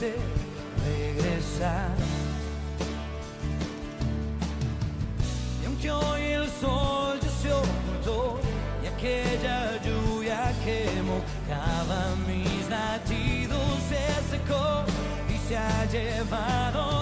Quise regresar. Y aunque hoy el sol ya se ocultó y aquella lluvia que mojaba mis latidos se secó y se ha llevado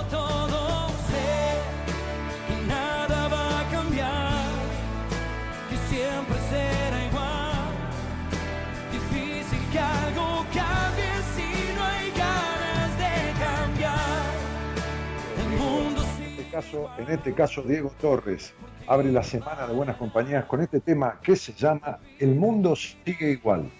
en este caso, Diego Torres abre la semana de Buenas Compañías con este tema que se llama El mundo sigue igual.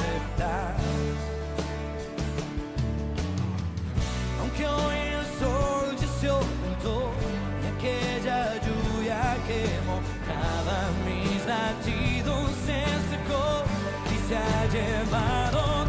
Aceptar. Aunque hoy el sol ya se ocultó y aquella lluvia que mojaba mis latidos se secó y se ha llevado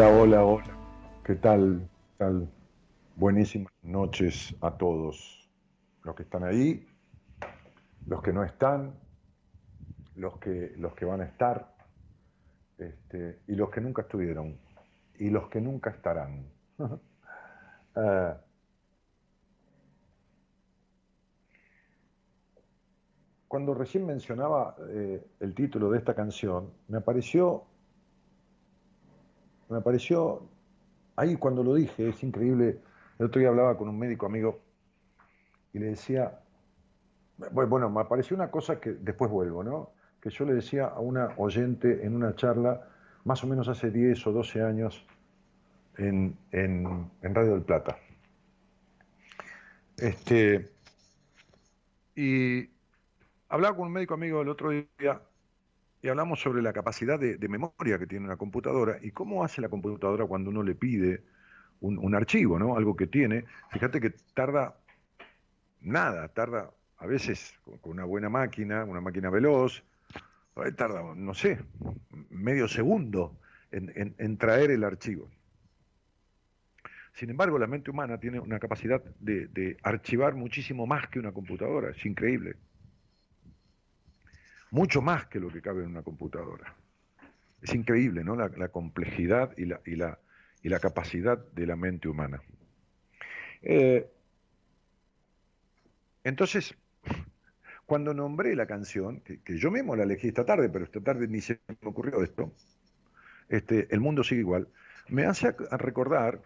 Hola, hola, hola. ¿Qué tal? ¿Qué tal? Buenísimas noches a todos. Los que están ahí, los que no están, los que, los que van a estar, este, y los que nunca estuvieron, y los que nunca estarán. Ah, cuando recién mencionaba eh, el título de esta canción, me apareció me pareció, ahí cuando lo dije, es increíble, el otro día hablaba con un médico amigo y le decía, Bueno, me apareció una cosa que después vuelvo, ¿no? Que yo le decía a una oyente en una charla, más o menos hace 10 o 12 años, en, en, en Radio del Plata. Este, y hablaba con un médico amigo el otro día y hablamos sobre la capacidad de, memoria que tiene una computadora y cómo hace la computadora cuando uno le pide un, archivo, ¿no? Algo que tiene. Fíjate que tarda nada, tarda a veces con una buena máquina, una máquina veloz, tarda, no sé, medio segundo en, traer el archivo. Sin embargo, la mente humana tiene una capacidad de archivar muchísimo más que una computadora, es increíble mucho más que lo que cabe en una computadora. Es increíble, ¿no? La, complejidad y la, capacidad de la mente humana. Eh, entonces, cuando nombré la canción, que, yo mismo la elegí esta tarde, pero esta tarde ni se me ocurrió esto, este, El mundo sigue igual, me hace recordar,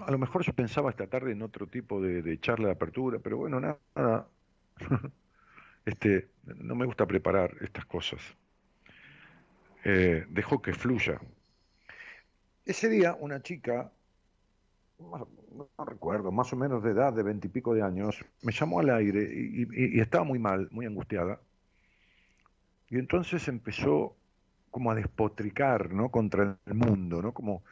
a lo mejor yo pensaba esta tarde en otro tipo de, de charla de apertura, pero bueno, nada, este, no me gusta preparar estas cosas. Eh, dejo que fluya. Ese día una chica, no recuerdo, más o menos de edad, de veintipico de años, me llamó al aire y, estaba muy mal, muy angustiada. Y entonces empezó como a despotricar, ¿no? Contra el mundo, ¿no? Como,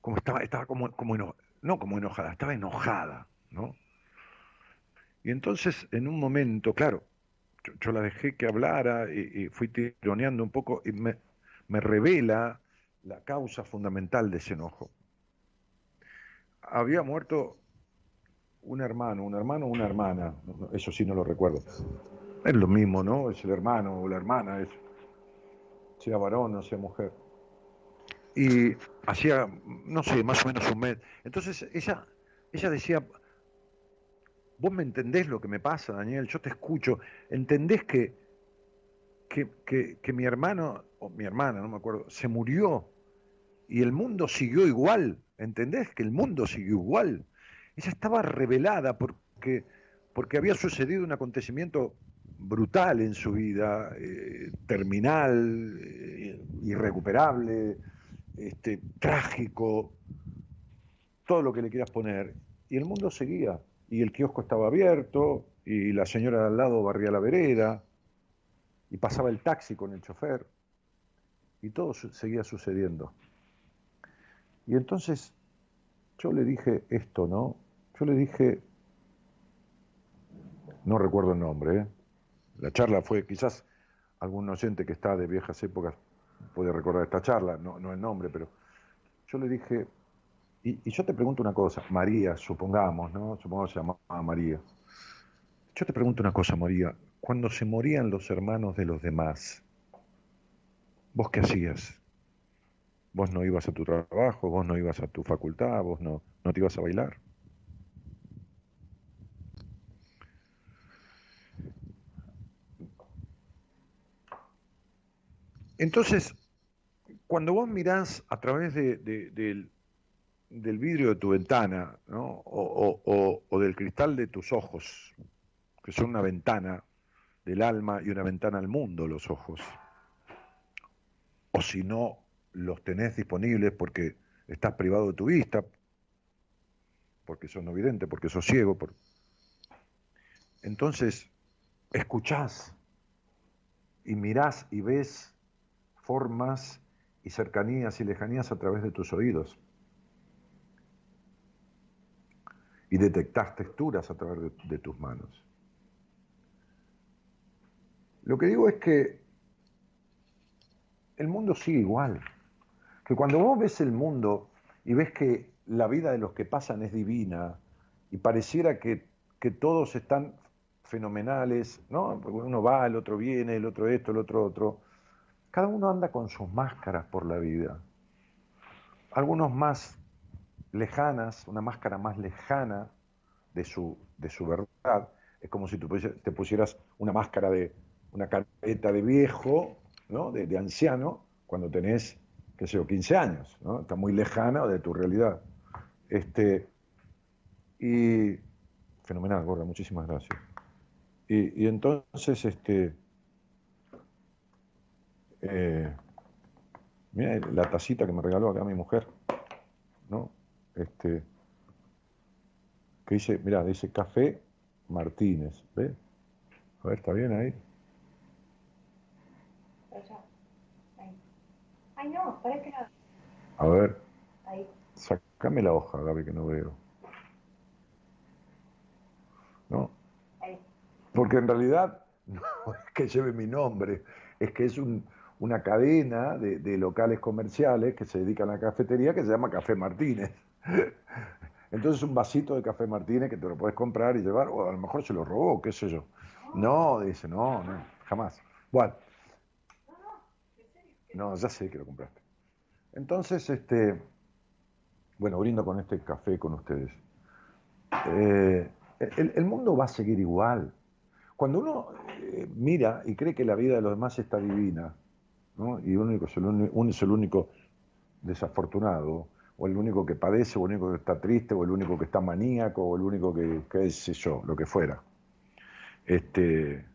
como estaba, estaba como, como no como enojada, estaba enojada, ¿no? Y entonces, en un momento, claro, yo, la dejé que hablara y, fui tironeando un poco y me, revela la causa fundamental de ese enojo. Había muerto un hermano, un hermano o una hermana, eso sí no lo recuerdo. Es lo mismo, ¿no? Es el hermano o la hermana, es, sea varón o sea mujer. Y hacía, no sé, más o menos un mes. Entonces ella, ella decía, Vos me entendés lo que me pasa, Daniel, yo te escucho. ¿Entendés que, que, mi hermano, o mi hermana, no me acuerdo, se murió y el mundo siguió igual? ¿Entendés que el mundo siguió igual? Ella estaba revelada porque, porque había sucedido un acontecimiento brutal en su vida, eh, terminal, eh, irrecuperable, este, trágico, todo lo que le quieras poner. Y el mundo seguía y el kiosco estaba abierto y la señora de al lado barría la vereda y pasaba el taxi con el chofer y todo seguía sucediendo. Y entonces yo le dije esto, ¿no? Yo le dije, no recuerdo el nombre, ¿eh? la charla fue, quizás algún oyente que está de viejas épocas puede recordar esta charla, no, no el nombre, pero yo le dije, y, yo te pregunto una cosa, María, supongamos, ¿no? Supongamos se llamaba María. Yo te pregunto una cosa, María. Cuando se morían los hermanos de los demás, ¿vos qué hacías? Vos no ibas a tu trabajo, vos no ibas a tu facultad, vos no, no te ibas a bailar. Entonces, cuando vos mirás a través de, del del vidrio de tu ventana, ¿no? o, del cristal de tus ojos, que son una ventana del alma y una ventana al mundo, los ojos. O si no los tenés disponibles porque estás privado de tu vista, porque sos no vidente, porque sos ciego. Por... Entonces, escuchás y mirás y ves formas y cercanías y lejanías a través de tus oídos. Y detectas texturas a través de, tus manos. Lo que digo es que el mundo sigue igual. Que cuando vos ves el mundo y ves que la vida de los que pasan es divina y pareciera que, que todos están fenomenales, ¿no? Porque uno va, el otro viene, el otro esto, el otro otro. Cada uno anda con sus máscaras por la vida. Algunos más lejanas, una máscara más lejana de su, de su verdad. Es como si te pusieras una máscara de una careta de viejo, ¿no? de, anciano, cuando tenés, qué sé yo, 15 años. ¿no? Está muy lejana de tu realidad. Este, y fenomenal, Gorda, muchísimas gracias. Y, entonces, este, eh, mira la tacita que me regaló acá mi mujer, ¿no? Este, que dice, mira, dice Café Martínez, ¿ves? A ver, ¿está bien ahí? Ay, no, para este A ver. Ahí. Sacame la hoja, Gaby, que no veo. ¿No? Ahí. Porque en realidad no es que lleve mi nombre, es que es una cadena de, de, locales comerciales que se dedican a la cafetería que se llama Café Martínez. Entonces un vasito de Café Martínez que te lo puedes comprar y llevar, o a lo mejor se lo robó, qué sé yo. No, dice, no, no, jamás. Bueno, no, ya sé que lo compraste. Entonces, este, bueno, brindo con este café con ustedes. Eh, el, mundo va a seguir igual. Cuando uno eh, mira y cree que la vida de los demás está divina, ¿no? y el uno es el único desafortunado, o el único que padece, o el único que está triste, o el único que está maníaco, o el único que, qué sé yo, lo que fuera. Este,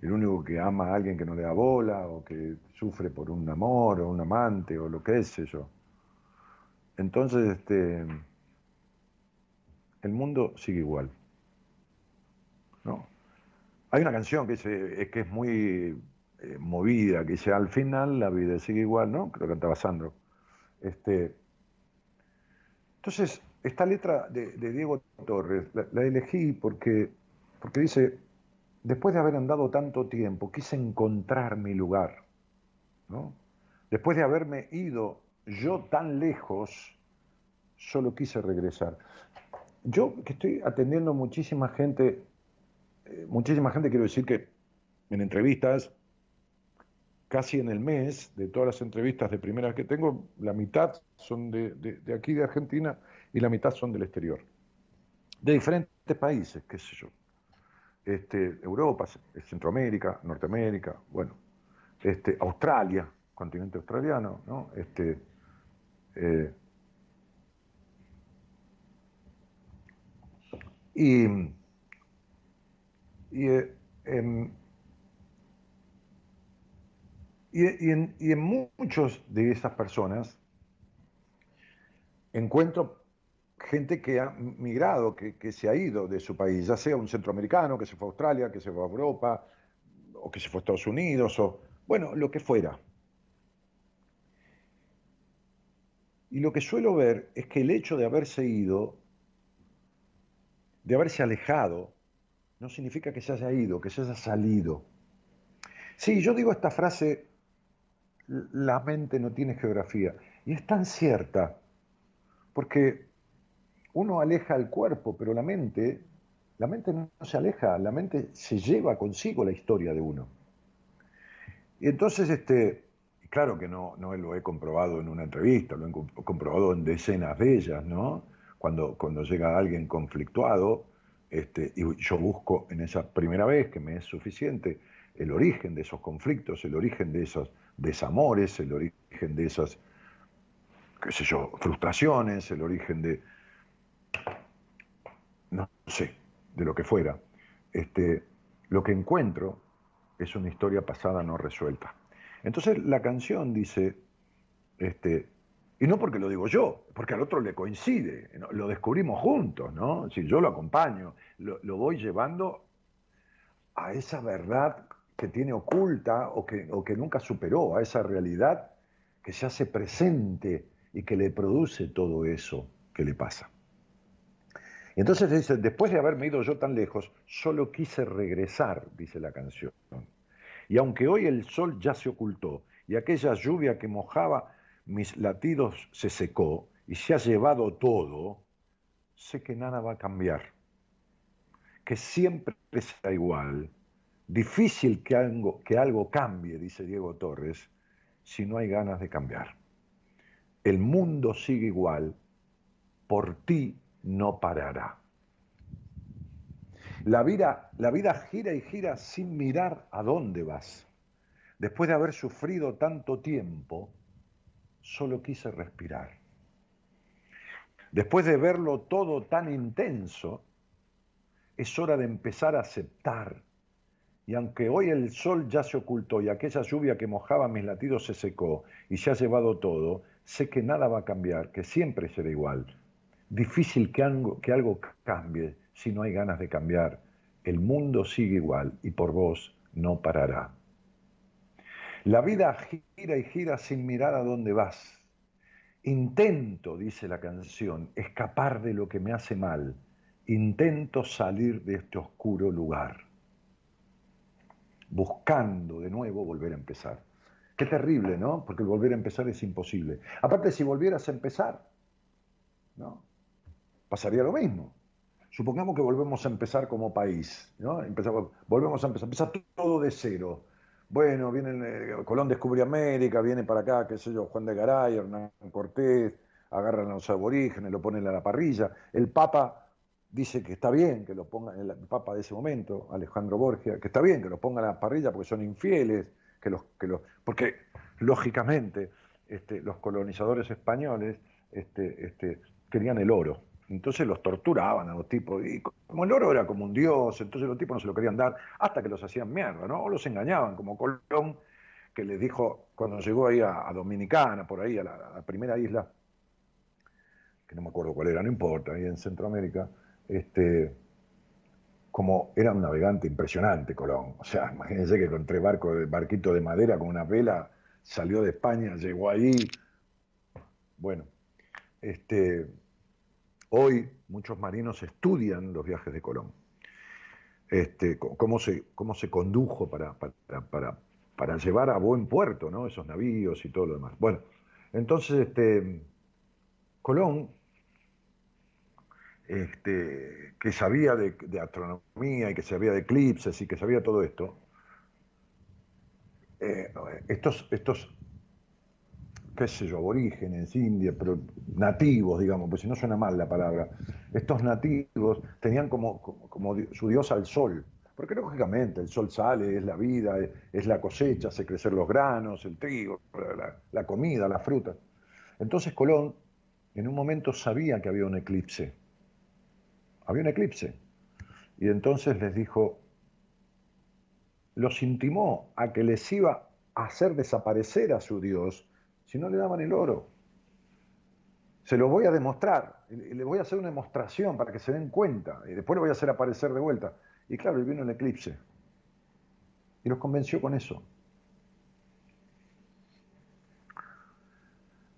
el único que ama a alguien que no le da bola o que sufre por un amor o un amante o lo que es yo. Entonces, este, el mundo sigue igual. ¿no? Hay una canción que, es, que es muy eh, movida, que dice, al final la vida sigue igual, ¿no? Que lo cantaba Sandro. Este, entonces, esta letra de, Diego Torres la, elegí porque, porque dice, después de haber andado tanto tiempo, quise encontrar mi lugar. ¿no? Después de haberme ido yo tan lejos, solo quise regresar. Yo que estoy atendiendo muchísima gente, eh, muchísima gente quiero decir que en entrevistas, casi en el mes, de todas las entrevistas de primera que tengo, la mitad son de, aquí de Argentina y la mitad son del exterior. De diferentes países, qué sé yo este, Europa, Centroamérica, Norteamérica, bueno, este, Australia, continente australiano, ¿no? Este, eh, y, eh, y, en, y en muchos de esas personas encuentro gente que ha migrado, que, se ha ido de su país, ya sea un centroamericano que se fue a Australia, que se fue a Europa, o que se fue a Estados Unidos, o bueno, lo que fuera. Y lo que suelo ver es que el hecho de haberse ido, de haberse alejado, no significa que se haya ido, que se haya salido. Sí, yo digo esta frase, la mente no tiene geografía, y es tan cierta, porque uno aleja el cuerpo, pero la mente, la mente no se aleja, la mente se lleva consigo la historia de uno. Y entonces, este, claro que no, no lo he comprobado en una entrevista, lo he comprobado en decenas de ellas, ¿no? Cuando, cuando llega alguien conflictuado, este, y yo busco en esa primera vez, que me es suficiente, el origen de esos conflictos, el origen de esos desamores, el origen de esas, qué sé yo, frustraciones, el origen de, no sé, de lo que fuera, este, lo que encuentro es una historia pasada no resuelta. Entonces la canción dice, este, y no porque lo digo yo, porque al otro le coincide, lo descubrimos juntos, ¿no? Si yo lo acompaño, lo, lo, voy llevando a esa verdad que tiene oculta o que, o que nunca superó, a esa realidad que se hace presente y que le produce todo eso que le pasa. Y entonces dice, después de haberme ido yo tan lejos, solo quise regresar, dice la canción. Y aunque hoy el sol ya se ocultó y aquella lluvia que mojaba mis latidos se secó y se ha llevado todo, sé que nada va a cambiar, que siempre será igual. Difícil que algo, que algo cambie, dice Diego Torres, si no hay ganas de cambiar. El mundo sigue igual, por ti no parará. La vida, la vida gira y gira sin mirar a dónde vas. Después de haber sufrido tanto tiempo, solo quise respirar. Después de verlo todo tan intenso, es hora de empezar a aceptar. Y aunque hoy el sol ya se ocultó y aquella lluvia que mojaba mis latidos se secó y se ha llevado todo, sé que nada va a cambiar, que siempre será igual. Difícil que algo, que algo cambie si no hay ganas de cambiar. El mundo sigue igual y por vos no parará. La vida gira y gira sin mirar a dónde vas. Intento, dice la canción, escapar de lo que me hace mal. Intento salir de este oscuro lugar. Buscando de nuevo volver a empezar. Qué terrible, ¿no? Porque volver a empezar es imposible. Aparte, si volvieras a empezar, ¿no? Pasaría lo mismo. Supongamos que volvemos a empezar como país, ¿no? Empezamos, volvemos a empezar, empieza todo de cero bueno, viene eh, Colón descubre América, viene para acá, qué sé yo, Juan de Garay, Hernán Cortés, agarran a los aborígenes, lo ponen a la parrilla. El Papa dice que está bien que lo pongan, el Papa de ese momento, Alejandro Borgia, que está bien que lo pongan a la parrilla porque son infieles, que los, que los, porque lógicamente este, los colonizadores españoles este, este, querían el oro. Entonces los torturaban a los tipos, y como el oro era como un dios, entonces los tipos no se lo querían dar, hasta que los hacían mierda, ¿no? O los engañaban, como Colón, que les dijo, cuando llegó ahí a, Dominicana, por ahí, a la, primera isla, que no me acuerdo cuál era, no importa, ahí en Centroamérica, este, como era un navegante impresionante Colón. O sea, imagínense que con tres barcos, barquito de madera con una vela, salió de España, llegó ahí. Bueno, este, Hoy muchos marinos estudian los viajes de Colón, este, cómo, se, cómo se condujo para, para, llevar a buen puerto ¿no? esos navíos y todo lo demás. Bueno, entonces este, Colón, este, que sabía de, astronomía y que sabía de eclipses y que sabía todo esto, eh, estos, estos qué sé yo, aborígenes, indios, pero nativos, digamos, pues si no suena mal la palabra, estos nativos tenían como, como, su diosa el sol, porque lógicamente el sol sale, es la vida, es, la cosecha, hace crecer los granos, el trigo, la, comida, la fruta. Entonces Colón en un momento sabía que había un eclipse, había un eclipse, y entonces les dijo, los intimó a que les iba a hacer desaparecer a su dios si no le daban el oro. Se lo voy a demostrar, le voy a hacer una demostración para que se den cuenta, y después lo voy a hacer aparecer de vuelta. Y claro, vino el eclipse. Y los convenció con eso.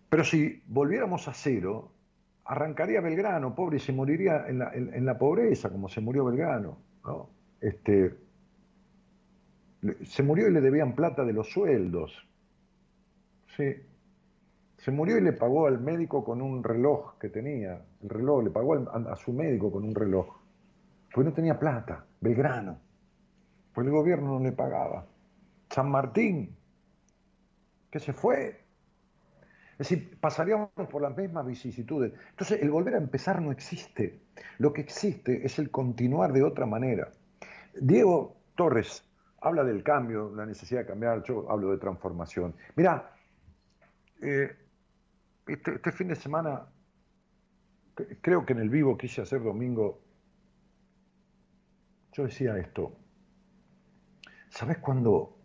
Pero si volviéramos a cero, arrancaría Belgrano, pobre, y se moriría en la, pobreza, como se murió Belgrano. Este, se murió y le debían plata de los sueldos. Sí. Se murió y le pagó al médico con un reloj que tenía. El reloj, le pagó a, su médico con un reloj. Porque no tenía plata, Belgrano. Pues el gobierno no le pagaba. San Martín, que se fue. Es decir, pasaríamos por las mismas vicisitudes. Entonces, el volver a empezar no existe. Lo que existe es el continuar de otra manera. Diego Torres habla del cambio, la necesidad de cambiar, yo hablo de transformación. Mira, eh, este, este, fin de semana, creo que en el vivo quise hacer domingo, yo decía esto, ¿sabes cuando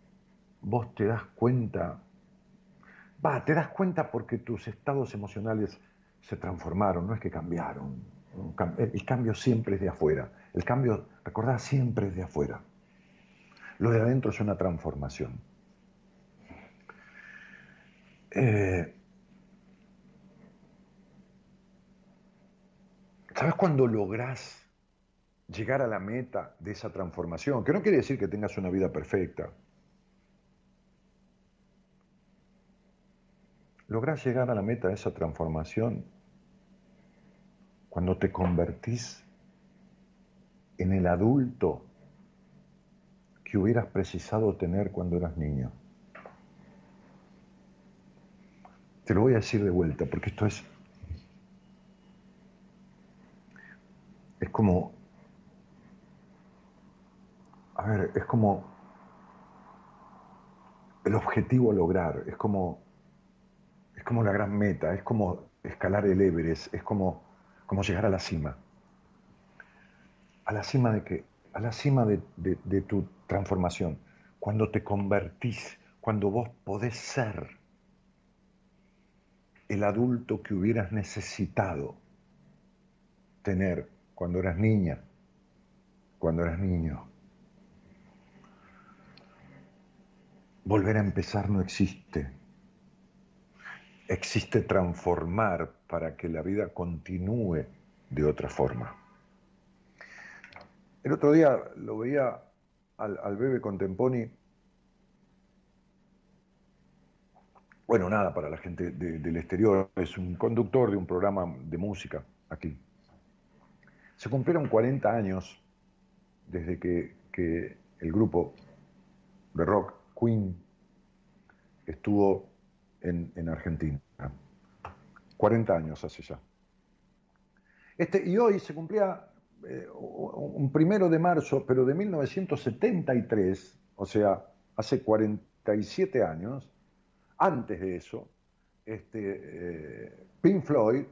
vos te das cuenta? Te das cuenta porque tus estados emocionales se transformaron, no es que cambiaron. El cambio siempre es de afuera. El cambio, recordad, siempre es de afuera. Lo de adentro es una transformación. Eh, ¿Sabes cuando lográs llegar a la meta de esa transformación? Que no quiere decir que tengas una vida perfecta. Lográs llegar a la meta de esa transformación cuando te convertís en el adulto que hubieras precisado tener cuando eras niño. Te lo voy a decir de vuelta porque esto es es como, a ver, es como el objetivo a lograr, es como, como la gran meta, es como escalar el Everest, es como, como llegar a la cima. a la cima de qué? A la cima de, de tu transformación. Cuando te convertís, cuando vos podés ser el adulto que hubieras necesitado tener cuando eras niña, cuando eras niño. Volver a empezar no existe. Existe transformar para que la vida continúe de otra forma. El otro día lo veía al, al bebé Contemponi bueno, nada, para la gente del exterior, es un conductor de un programa de música aquí. Se cumplieron 40 años desde que, el grupo de rock Queen estuvo en, Argentina. 40 años hace ya. Este, y hoy se cumplía eh, un primero de marzo, pero de 1973, o sea, hace 47 años, antes de eso, este, eh, Pink Floyd,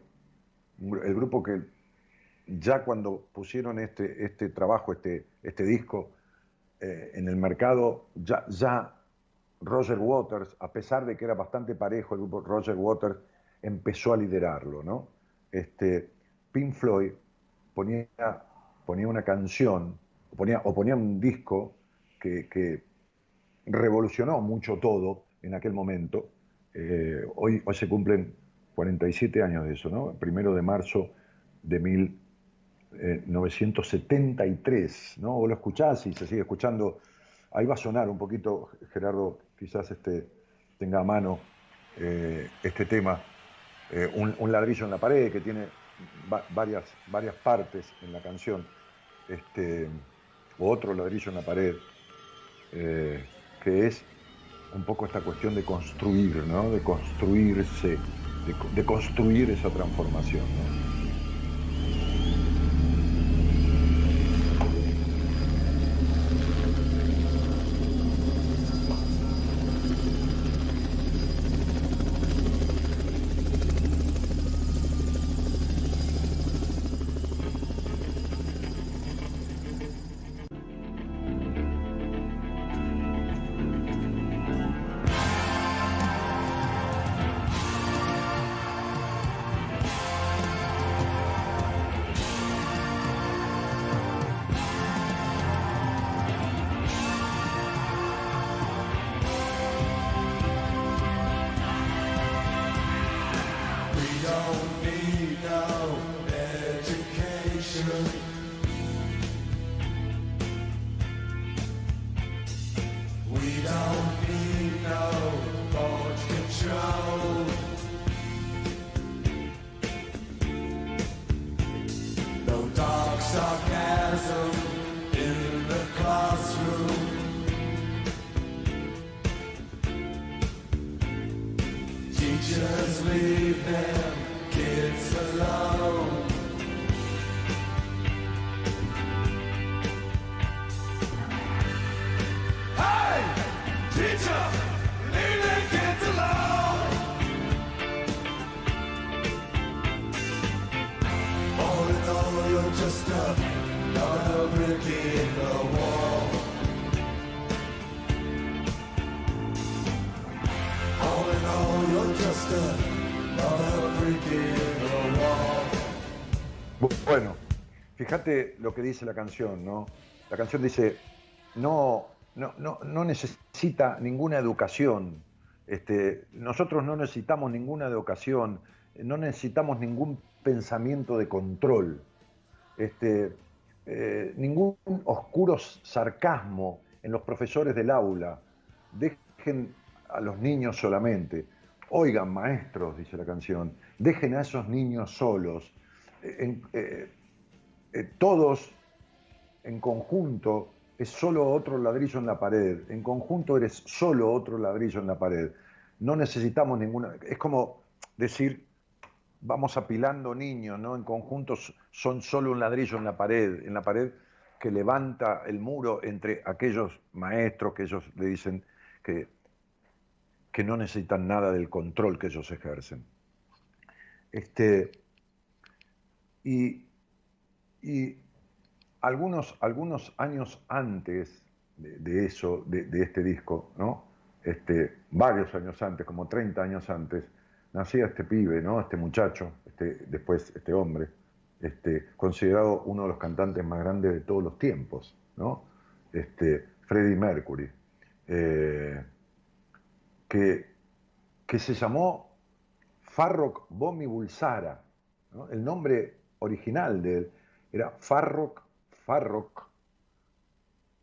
el grupo que ya cuando pusieron este, este trabajo, este, este disco eh, en el mercado, ya, ya Roger Waters, a pesar de que era bastante parejo el grupo Roger Waters, empezó a liderarlo, ¿no? Este, Pink Floyd ponía, ponía una canción, ponía, o ponía un disco que, revolucionó mucho todo, en aquel momento. Eh, hoy, hoy se cumplen 47 años de eso, ¿no? Primero de marzo de 1973, ¿no? Vos lo escuchás y se sigue escuchando. Ahí va a sonar un poquito, Gerardo, quizás este, tenga a mano eh, este tema. Eh, un, ladrillo en la pared que tiene varias, varias partes en la canción. Este, o otro ladrillo en la pared, que es un poco esta cuestión de construir, ¿no? de construirse, de, construir esa transformación. Bueno, fíjate lo que dice la canción, ¿no? La canción dice, no, no, no, necesita ninguna educación. Este, nosotros no necesitamos ninguna educación, no necesitamos ningún pensamiento de control, este, eh, ningún oscuro sarcasmo en los profesores del aula. Dejen a los niños solamente. Oigan, maestros, dice la canción, dejen a esos niños solos. Eh, eh, todos en conjunto es solo otro ladrillo en la pared. En conjunto eres solo otro ladrillo en la pared. No necesitamos ninguna. Es como decir, vamos apilando niños, ¿no? En conjunto son solo un ladrillo en la pared, en la pared que levanta el muro entre aquellos maestros que ellos le dicen que, que no necesitan nada del control que ellos ejercen. Este, y, y algunos, algunos años antes de, eso, de, este disco, ¿no? Este, varios años antes, como 30 años antes, nacía este pibe, ¿no? Este muchacho, este, después este hombre, este, considerado uno de los cantantes más grandes de todos los tiempos, ¿no? Este, Freddie Mercury, eh, que, que se llamó Farrokh Bomi Bulsara. El nombre original de él era Farrokh, Farrokh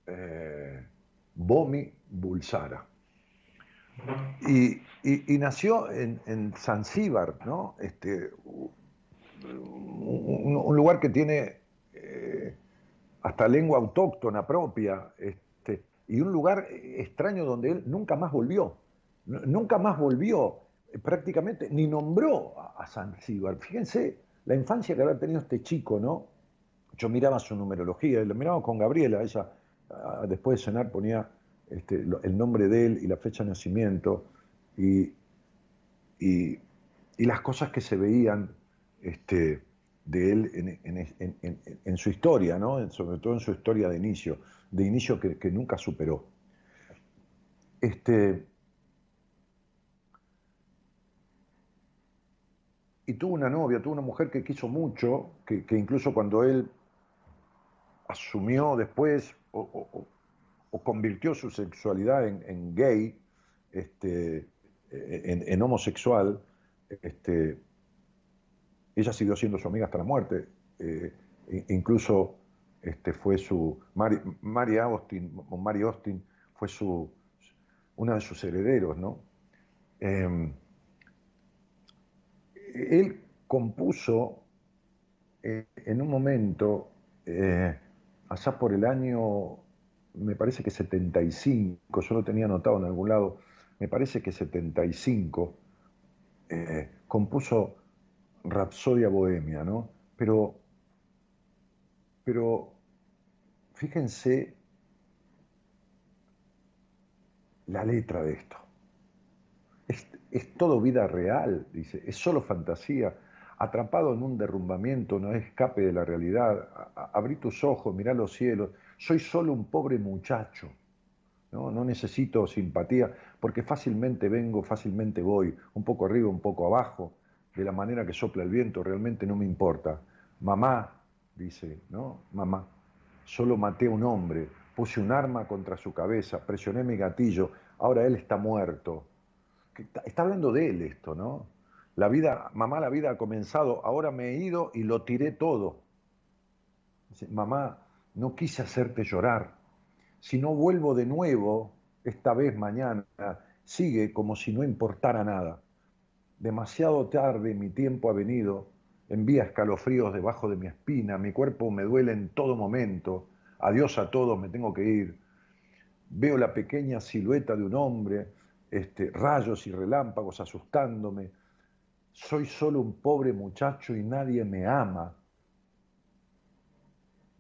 eh, Bomi Bulsara. Y, nació en, Zanzíbar, ¿no? Este, un, lugar que tiene eh, hasta lengua autóctona propia, este, y un lugar extraño donde él nunca más volvió. Nunca más volvió, eh, prácticamente, ni nombró a, Zanzíbar. Fíjense la infancia que había tenido este chico, ¿no? Yo miraba su numerología, lo miraba con Gabriela, ella ah, después de cenar ponía este, el nombre de él y la fecha de nacimiento y, y, las cosas que se veían este, de él en, su historia, ¿no? sobre todo en su historia de inicio, de inicio que, nunca superó. Este, y tuvo una novia, tuvo una mujer que quiso mucho, que, incluso cuando él asumió después o, convirtió su sexualidad en, gay, este, en, homosexual, este, ella siguió siendo su amiga hasta la muerte. Eh, incluso este, fue su. Mary, Austin, Austin fue su, una de sus herederos, ¿no? Em, él compuso eh, en un momento, eh, allá por el año, me parece que 75, yo lo tenía anotado en algún lado, me parece que 75, compuso Rapsodia Bohemia, ¿no? Pero, pero fíjense la letra de esto. Es, todo vida real, dice, es solo fantasía. Atrapado en un derrumbamiento, no es escape de la realidad. abrí tus ojos, mirá los cielos. Soy solo un pobre muchacho. ¿no? no necesito simpatía, porque fácilmente vengo, fácilmente voy, un poco arriba, un poco abajo de la manera que sopla el viento, realmente no me importa. Mamá, dice, ¿no? Mamá, solo maté a un hombre, puse un arma contra su cabeza, presioné mi gatillo, ahora él está muerto. Está hablando de él esto, ¿no? La vida, mamá, la vida ha comenzado, ahora me he ido y lo tiré todo. Mamá, no quise hacerte llorar. Si no vuelvo de nuevo, esta vez mañana, sigue como si no importara nada. Demasiado tarde mi tiempo ha venido, envía escalofríos debajo de mi espina, mi cuerpo me duele en todo momento, adiós a todos, me tengo que ir. Veo la pequeña silueta de un hombre, este, rayos y relámpagos asustándome. Soy solo un pobre muchacho y nadie me ama.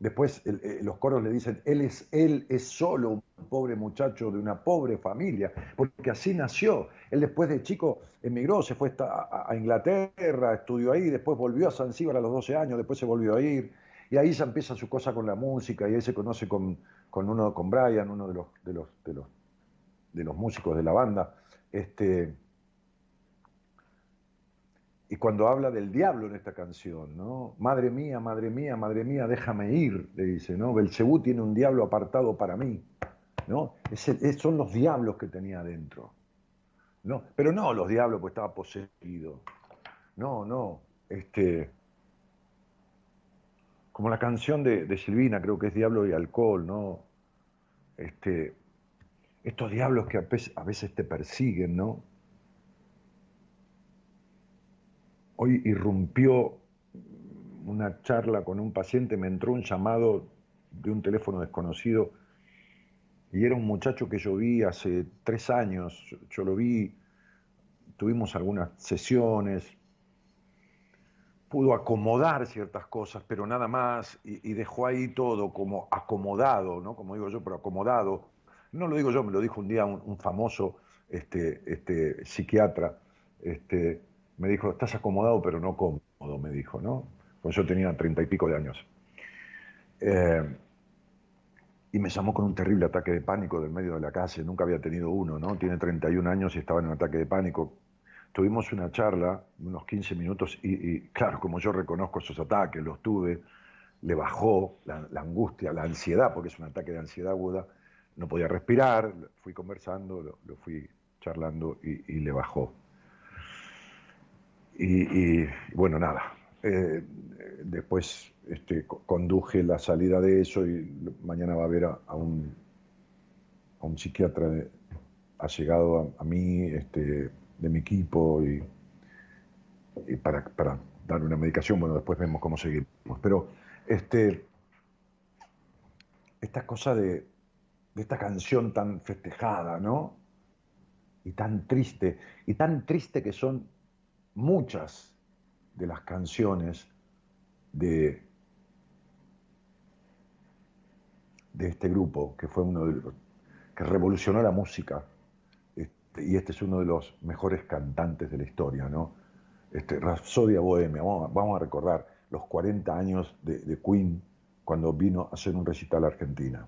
Después eh, los coros le dicen, él es, él es solo un pobre muchacho de una pobre familia, porque así nació. Él después de chico emigró, se fue a, Inglaterra, estudió ahí, después volvió a Zanzíbar a los 12 años, después se volvió a ir, y ahí ya empieza su cosa con la música, y ahí se conoce con, con uno, con Brian, uno de los, de los, de los, de los músicos de la banda. Este, y cuando habla del diablo en esta canción, ¿no? Madre mía, madre mía, madre mía, déjame ir, le dice, ¿no? Belcebú tiene un diablo apartado para mí, ¿no? son los diablos que tenía adentro, ¿no? Pero no los diablos, pues estaba poseído. No, no, este... Como la canción de, de Silvina, creo que es Diablo y Alcohol, ¿no? Este, estos diablos que a veces te persiguen, ¿no? Hoy irrumpió una charla con un paciente, me entró un llamado de un teléfono desconocido y era un muchacho que yo vi hace tres años, yo, lo vi, tuvimos algunas sesiones, pudo acomodar ciertas cosas, pero nada más, y, dejó ahí todo como acomodado, ¿no? Como digo yo, pero acomodado. No lo digo yo, me lo dijo un día un, famoso este, este, psiquiatra, este, me dijo, estás acomodado pero no cómodo, me dijo, ¿no? Pues yo tenía treinta y pico de años. Eh, y me llamó con un terrible ataque de pánico del medio de la calle. Nunca había tenido uno, ¿no? Tiene 31 años y estaba en un ataque de pánico. Tuvimos una charla, unos 15 minutos, y, claro, como yo reconozco esos ataques, los tuve, le bajó la, angustia, la ansiedad, porque es un ataque de ansiedad aguda. No podía respirar, fui conversando, lo, fui charlando y, le bajó. Y, bueno, nada. Eh, después este, conduje la salida de eso y mañana va a haber a, un, a un psiquiatra ha llegado a, mí este, de mi equipo y, para, dar una medicación, bueno, después vemos cómo seguimos. Pero este, esta cosa de, de esta canción tan festejada, ¿no? Y tan triste, y tan triste que son muchas de las canciones de, de este grupo, que fue uno de los que revolucionó la música, este, y este es uno de los mejores cantantes de la historia, ¿no? Este, Rapsodia Bohemia, vamos, a recordar los 40 años de, de, Queen cuando vino a hacer un recital a Argentina.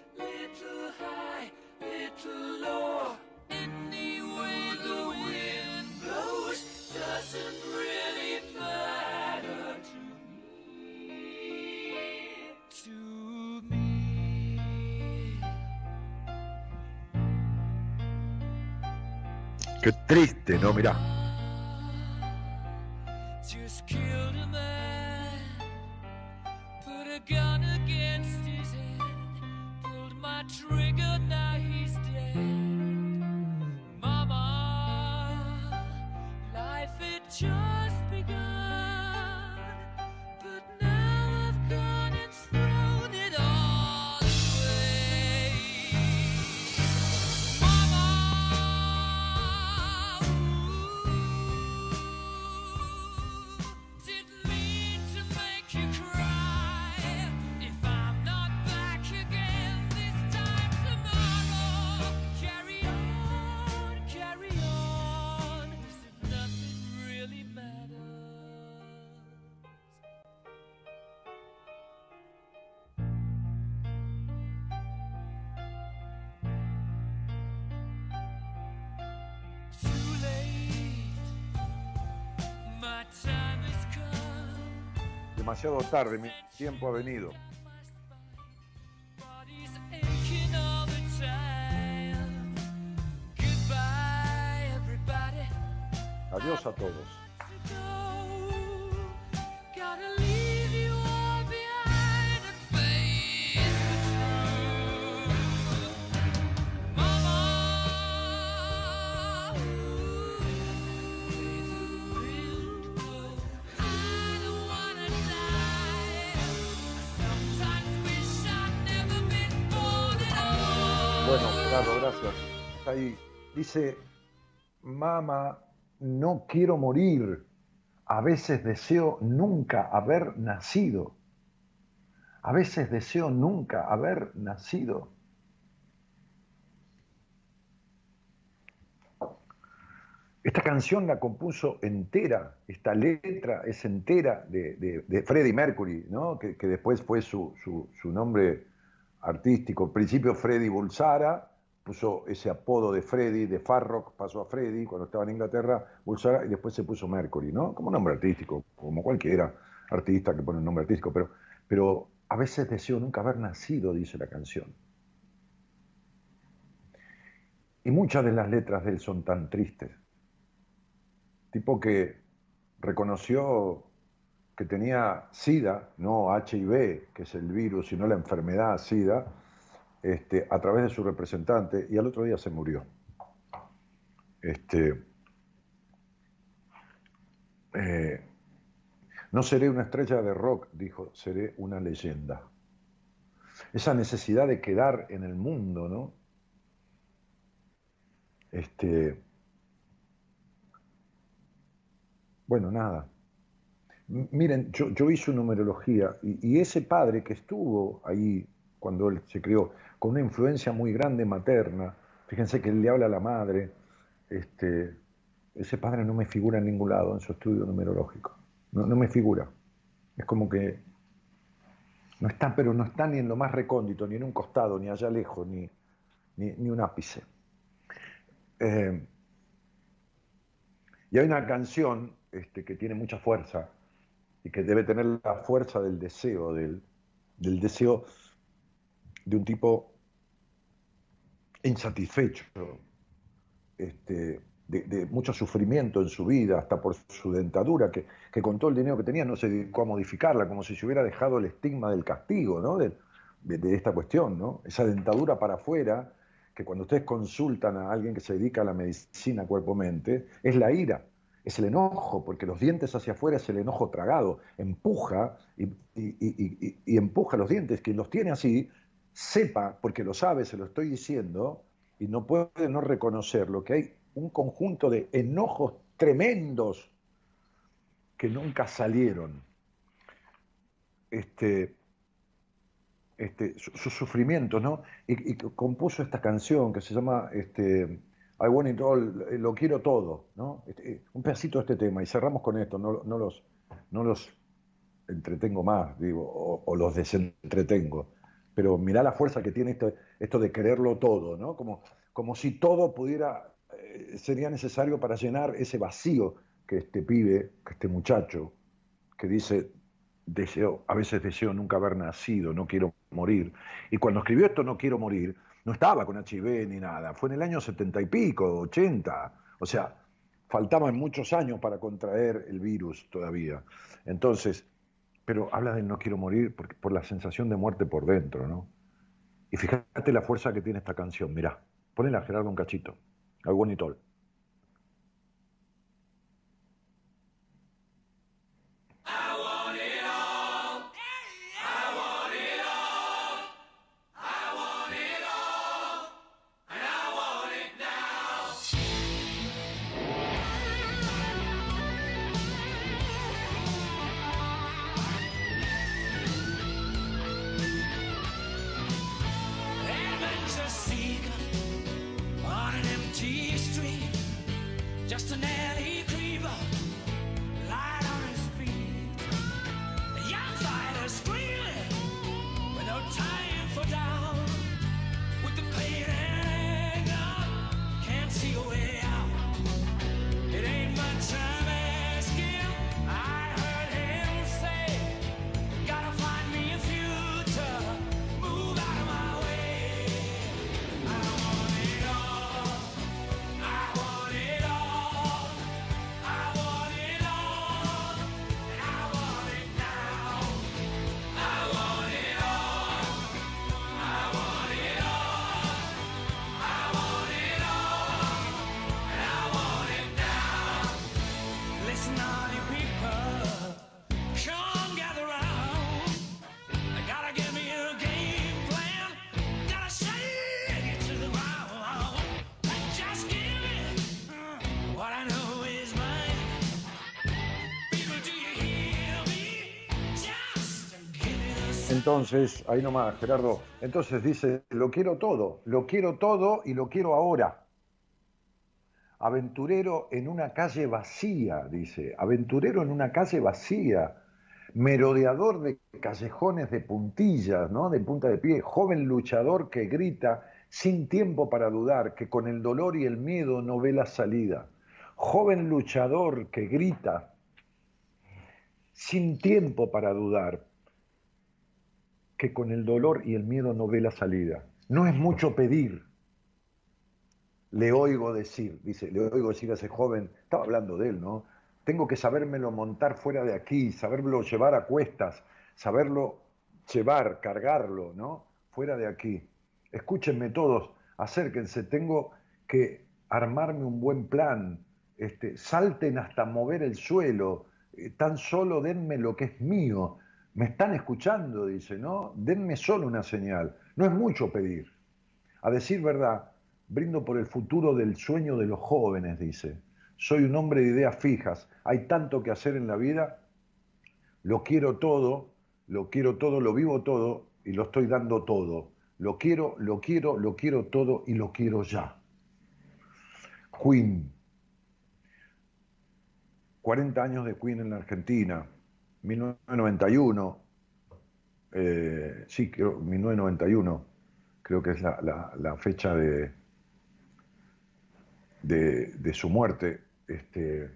little. Qué triste, ¿no? Mirá. Demasiado tarde, mi tiempo ha venido. Adiós a todos. Dice, mamá, no quiero morir. A veces deseo nunca haber nacido. A veces deseo nunca haber nacido. Esta canción la compuso entera, esta letra es entera de, de, Freddie Mercury, ¿no? que, después fue su, nombre artístico. Al principio Freddie Bulsara, puso ese apodo de Freddy, de Farrock, pasó a Freddy cuando estaba en Inglaterra, Bulsara, y después se puso Mercury, ¿no? Como nombre artístico, como cualquiera artista que pone un nombre artístico, pero, pero a veces deseo nunca haber nacido, dice la canción. Y muchas de las letras de él son tan tristes. Tipo que reconoció que tenía SIDA, no HIV, que es el virus, sino la enfermedad SIDA, este, a través de su representante y al otro día se murió. Este, Eh, no seré una estrella de rock, dijo, seré una leyenda. Esa necesidad de quedar en el mundo, ¿no? Este, bueno, nada. Miren, yo, hice numerología y, ese padre que estuvo ahí cuando él se crió, con una influencia muy grande materna, fíjense que él le habla a la madre, este, ese padre no me figura en ningún lado en su estudio numerológico, no, me figura. Es como que no está, pero no está ni en lo más recóndito, ni en un costado, ni allá lejos, ni, ni, un ápice. Eh, y hay una canción este, que tiene mucha fuerza y que debe tener la fuerza del deseo, del, deseo de un tipo insatisfecho, este, de, mucho sufrimiento en su vida, hasta por su dentadura, que, con todo el dinero que tenía no se dedicó a modificarla, como si se hubiera dejado el estigma del castigo, ¿no? de, de, esta cuestión, ¿no? Esa dentadura para afuera, que cuando ustedes consultan a alguien que se dedica a la medicina cuerpo-mente, es la ira es el enojo, porque los dientes hacia afuera es el enojo tragado, empuja y, empuja los dientes. Quien los tiene así, sepa, porque lo sabe, se lo estoy diciendo, y no puede no reconocerlo, que hay un conjunto de enojos tremendos que nunca salieron. Este, este, sus sufrimientos, ¿no? Y, compuso esta canción que se llama este, I want it all, eh, lo quiero todo, ¿no? Este, eh, un pedacito de este tema y cerramos con esto, no, los, no los entretengo más, digo, o, los desentretengo. Pero mirá la fuerza que tiene esto, de quererlo todo, ¿no? Como, como si todo pudiera, eh, sería necesario para llenar ese vacío que este pibe, que este muchacho, que dice, deseo, a veces deseo nunca haber nacido, no quiero morir. Y cuando escribió esto, no quiero morir, no estaba con HIV ni nada, fue en el año setenta y pico, ochenta, o sea, faltaban muchos años para contraer el virus todavía. Entonces, pero habla de no quiero morir por, por la sensación de muerte por dentro, ¿no? Y fíjate la fuerza que tiene esta canción, mirá, ponela Gerardo un cachito, al bonitol. Entonces, ahí nomás, Gerardo, entonces dice, lo quiero todo, lo quiero todo y lo quiero ahora. Aventurero en una calle vacía, dice, aventurero en una calle vacía, merodeador de callejones de puntillas, ¿no? De punta de pie, joven luchador que grita sin tiempo para dudar, que con el dolor y el miedo no ve la salida. Joven luchador que grita sin tiempo para dudar, que con el dolor y el miedo no ve la salida. No es mucho pedir. Le oigo decir, dice, le oigo decir a ese joven, estaba hablando de él, ¿no? Tengo que sabérmelo montar fuera de aquí, saberlo llevar a cuestas, saberlo llevar, cargarlo, ¿no? Fuera de aquí. Escúchenme todos, acérquense, tengo que armarme un buen plan, este, salten hasta mover el suelo, eh, tan solo denme lo que es mío. Me están escuchando, dice, ¿no? Denme solo una señal. No es mucho pedir. A decir verdad, brindo por el futuro del sueño de los jóvenes, dice. Soy un hombre de ideas fijas. Hay tanto que hacer en la vida. Lo quiero todo, lo quiero todo, lo vivo todo y lo estoy dando todo. Lo quiero, lo quiero, lo quiero todo y lo quiero ya. Queen. 40 años de Queen en la Argentina. 1991. Eh, sí, creo, 1991 creo que es la, fecha de, de, su muerte. Este,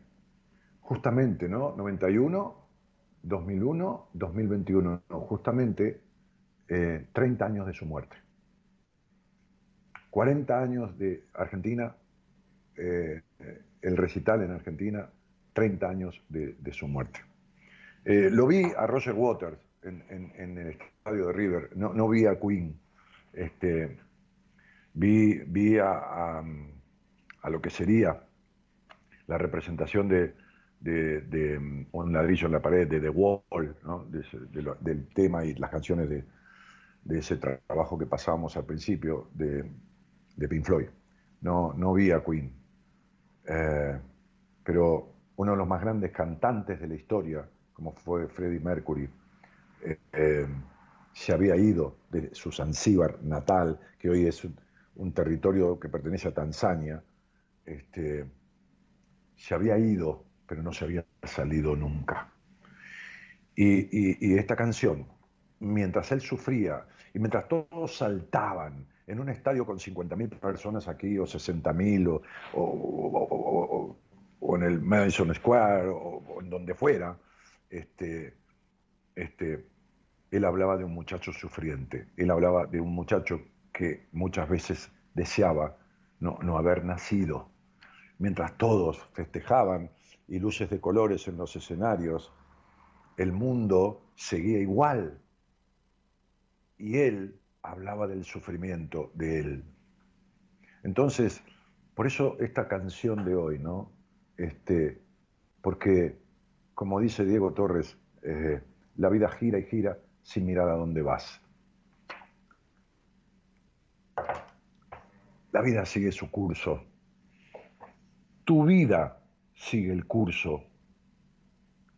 justamente, ¿no? 91, 2001, 2021, justamente 30 eh, años de su muerte. 40 años de Argentina, eh, el recital en Argentina, 30 años de, su muerte. Eh, lo vi a Roger Waters en, el estadio de River, no, no vi a Queen. Este, vi vi a, lo que sería la representación de, de, un ladrillo en la pared, de The Wall, del tema y las canciones de, ese trabajo que pasábamos al principio de, Pink Floyd. No, no vi a Queen, eh, pero uno de los más grandes cantantes de la historia, como fue Freddie Mercury, eh, eh, se había ido de su Zanzíbar natal, que hoy es un, territorio que pertenece a Tanzania, este, se había ido, pero no se había salido nunca. Y, esta canción, mientras él sufría y mientras todos saltaban en un estadio con 50.000 personas aquí o 60.000 o, o, o, en el Madison Square o, en donde fuera, este, este, él hablaba de un muchacho sufriente, él hablaba de un muchacho que muchas veces deseaba no, haber nacido. Mientras todos festejaban y luces de colores en los escenarios, el mundo seguía igual. Y él hablaba del sufrimiento de él. Entonces, por eso esta canción de hoy, ¿no? Este, porque, como dice Diego Torres, eh, la vida gira y gira sin mirar a dónde vas. La vida sigue su curso. Tu vida sigue el curso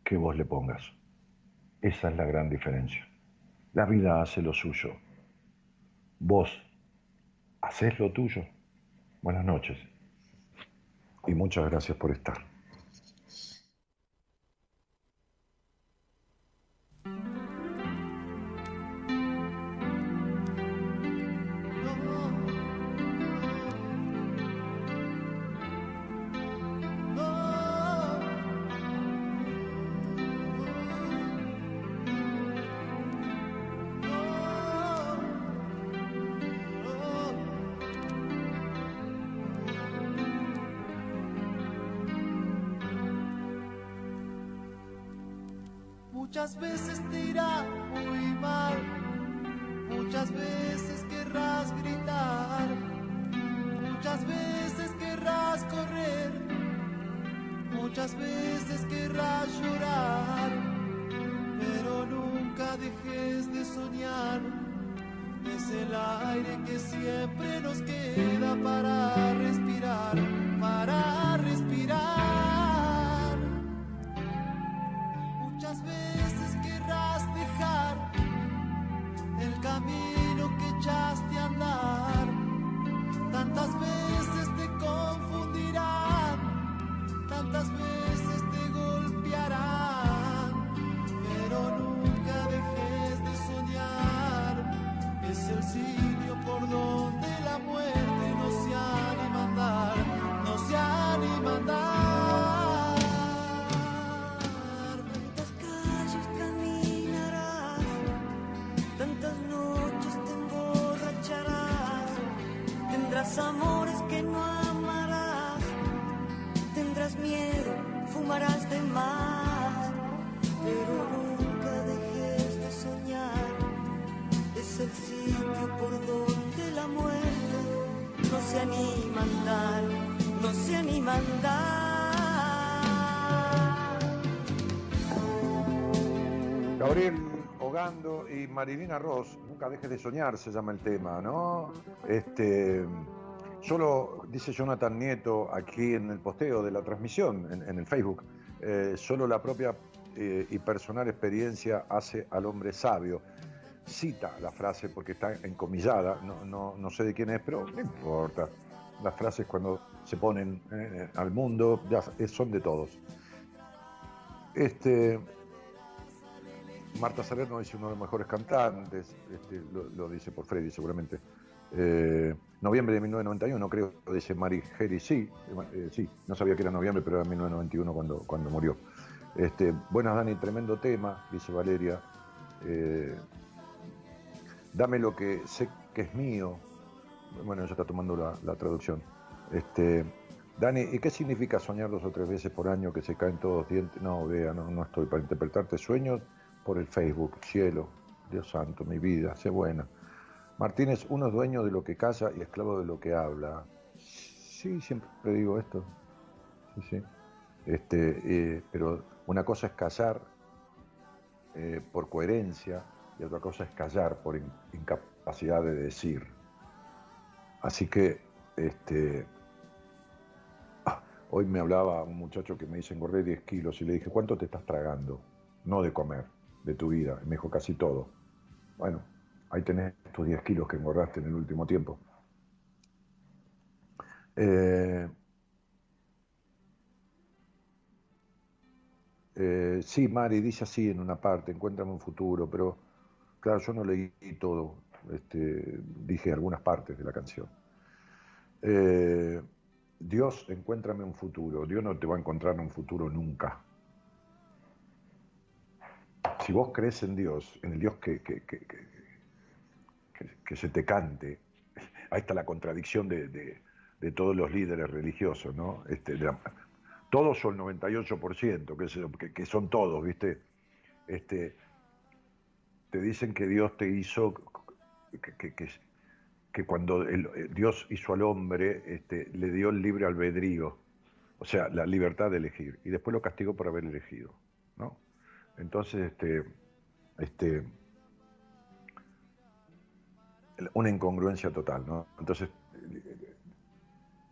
que vos le pongas. Esa es la gran diferencia. La vida hace lo suyo. Vos haces lo tuyo. Buenas noches. Y muchas gracias por estar. Marilina Ross, nunca dejes de soñar, se llama el tema, ¿no? Este, solo, dice Jonathan Nieto aquí en el posteo de la transmisión, en, el Facebook, eh, solo la propia eh, y personal experiencia hace al hombre sabio. Cita la frase porque está encomillada, no, no, sé de quién es, pero no importa. Las frases cuando se ponen eh, al mundo ya son de todos. Este, Marta Salerno dice uno de los mejores cantantes, este, lo, dice por Freddy seguramente. Eh, noviembre de 1991, creo, dice Mari Geri, sí, eh, sí, no sabía que era noviembre, pero era 1991 cuando, cuando murió. Este, buenas Dani, tremendo tema, dice Valeria. Eh, dame lo que sé que es mío. Bueno, ella está tomando la, traducción. Este, Dani, ¿y qué significa soñar dos o tres veces por año que se caen todos dientes? No, vea, no, no estoy para interpretarte sueños por el Facebook. Cielo, Dios santo, mi vida, sé buena. Martínez, uno es dueño de lo que calla y esclavo de lo que habla. Sí, siempre digo esto. Sí, sí. Este, eh, pero una cosa es callar eh, por coherencia y otra cosa es callar por incapacidad de decir. Así que este, ah, hoy me hablaba un muchacho que me dice engordé 10 kilos y le dije, ¿cuánto te estás tragando? No de comer de tu vida. Me dijo casi todo. Bueno, ahí tenés tus 10 kilos que engordaste en el último tiempo. Eh, eh, sí, Mari dice así en una parte, encuéntrame un futuro, pero claro, yo no leí todo, este, dije algunas partes de la canción. Eh, Dios, encuéntrame un futuro. Dios no te va a encontrar un futuro nunca si vos crees en Dios, en el Dios que, se te cante, ahí está la contradicción de, todos los líderes religiosos, ¿no? Este, todos son el 98%, que, que, son todos, ¿viste? Este, te dicen que Dios te hizo, que, cuando Dios hizo al hombre, este, le dio el libre albedrío, o sea, la libertad de elegir, y después lo castigó por haber elegido, ¿no? Entonces, este, este, una incongruencia total, ¿no? Entonces,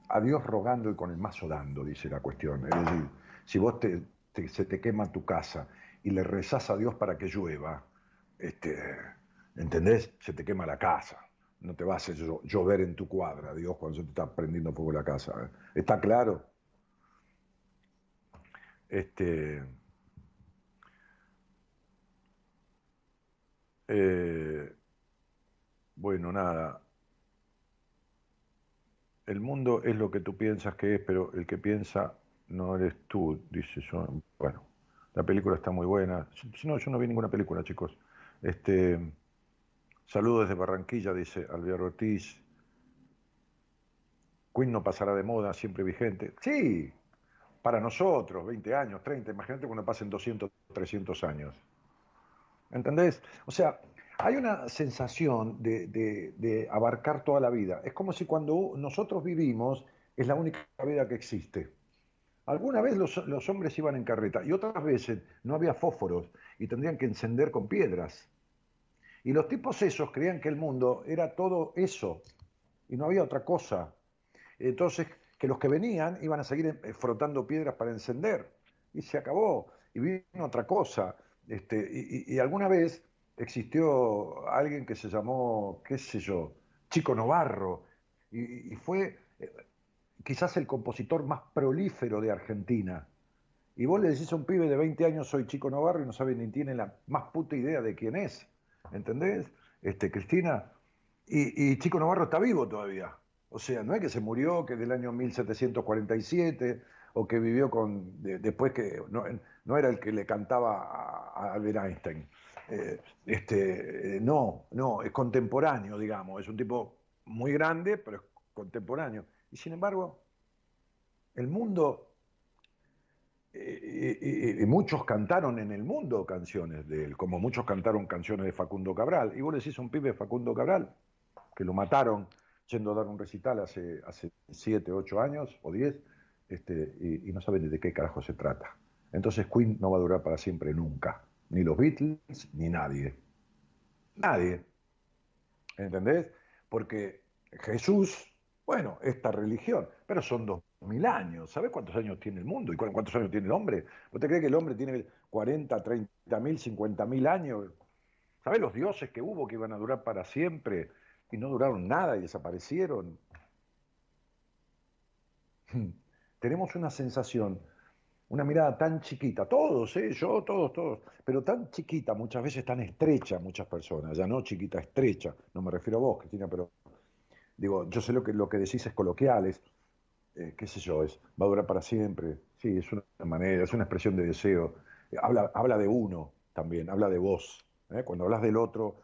a Dios rogando y con el mazo dando, dice la cuestión. Es decir, si vos te, se te quema tu casa y le rezás a Dios para que llueva, este, ¿entendés? Se te quema la casa. No te va a hacer llover en tu cuadra, Dios, cuando se te está prendiendo fuego la casa. ¿eh? ¿Está claro? Este, Eh, bueno, nada. El mundo es lo que tú piensas que es, pero el que piensa no eres tú, dice yo. Bueno, la película está muy buena. No, yo no vi ninguna película, chicos. Este, saludos desde Barranquilla, dice Alviar Ortiz. Queen no pasará de moda, siempre vigente. Sí, para nosotros, 20 años, 30, imagínate cuando pasen 200, 300 años. ¿Entendés? O sea, hay una sensación de, abarcar toda la vida. Es como si cuando nosotros vivimos es la única vida que existe. Alguna vez los, hombres iban en carreta y otras veces no había fósforos y tendrían que encender con piedras. Y los tipos esos creían que el mundo era todo eso y no había otra cosa. Entonces, que los que venían iban a seguir eh, frotando piedras para encender. Y se acabó. Y vino otra cosa. Este, y, alguna vez existió alguien que se llamó, qué sé yo, Chico Novarro, y, fue eh, quizás el compositor más prolífero de Argentina. Y vos le decís a un pibe de 20 años, soy Chico Novarro, y no sabe ni tiene la más puta idea de quién es. ¿Entendés? Este, Cristina. Y, Chico Novarro está vivo todavía. O sea, no es que se murió, que del año 1747, o que vivió con, después que no, era el que le cantaba a, Albert Einstein. Eh, este, no, no, es contemporáneo, digamos, es un tipo muy grande, pero es contemporáneo. Y sin embargo, el mundo, eh, y, muchos cantaron en el mundo canciones de él, como muchos cantaron canciones de Facundo Cabral. Y vos decís un pibe Facundo Cabral, que lo mataron yendo a dar un recital hace, hace siete, ocho años o diez, este, y, no saben de qué carajo se trata. Entonces Queen no va a durar para siempre nunca. ni los Beatles, ni nadie. Nadie. ¿Entendés? Porque Jesús, bueno, esta religión, pero son dos mil años. ¿Sabes cuántos años tiene el mundo y cuántos años tiene el hombre? ¿Vos te crees que el hombre tiene 40, 30 mil, 50 mil años? ¿Sabes los dioses que hubo que iban a durar para siempre y no duraron nada y desaparecieron? Tenemos una sensación, una mirada tan chiquita, todos, ¿eh? yo, todos, todos, pero tan chiquita, muchas veces tan estrecha, muchas personas, ya no chiquita, estrecha, no me refiero a vos, Cristina, pero digo, yo sé lo que, lo que decís es coloquiales, eh, qué sé yo, es, va a durar para siempre, sí, es una manera, es una expresión de deseo, habla, habla de uno también, habla de vos, ¿eh? cuando hablas del otro,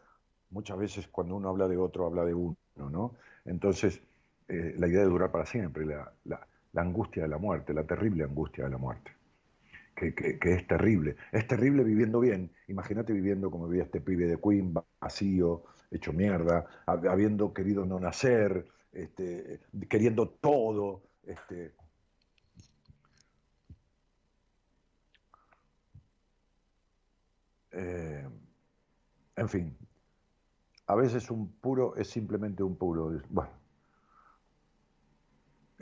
muchas veces cuando uno habla de otro, habla de uno, ¿no? Entonces, eh, la idea de durar para siempre, la, la, angustia de la muerte, la terrible angustia de la muerte. Que, que, es terrible. Es terrible viviendo bien. Imagínate viviendo como vivía este pibe de Queen, vacío, hecho mierda, habiendo querido no nacer, este, queriendo todo. Este. Eh, en fin, a veces un puro es simplemente un puro. Bueno.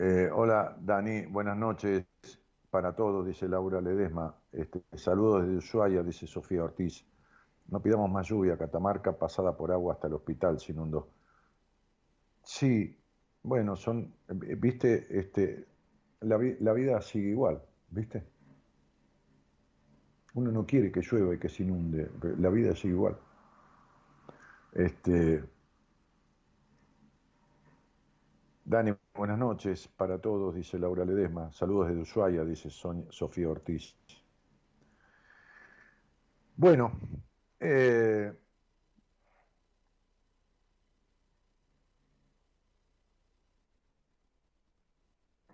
Eh, hola Dani, buenas noches para todos, dice Laura Ledesma. Este, saludos desde Ushuaia, dice Sofía Ortiz. No pidamos más lluvia, Catamarca pasada por agua hasta el hospital se inundó. Sí, bueno, son, eh, viste, este, la, la vida sigue igual, viste. Uno no quiere que llueva y que se inunde, la vida sigue igual. Este, Dani, buenas noches para todos, dice Laura Ledesma. Saludos desde Ushuaia, dice Sofía Ortiz. Bueno, eh,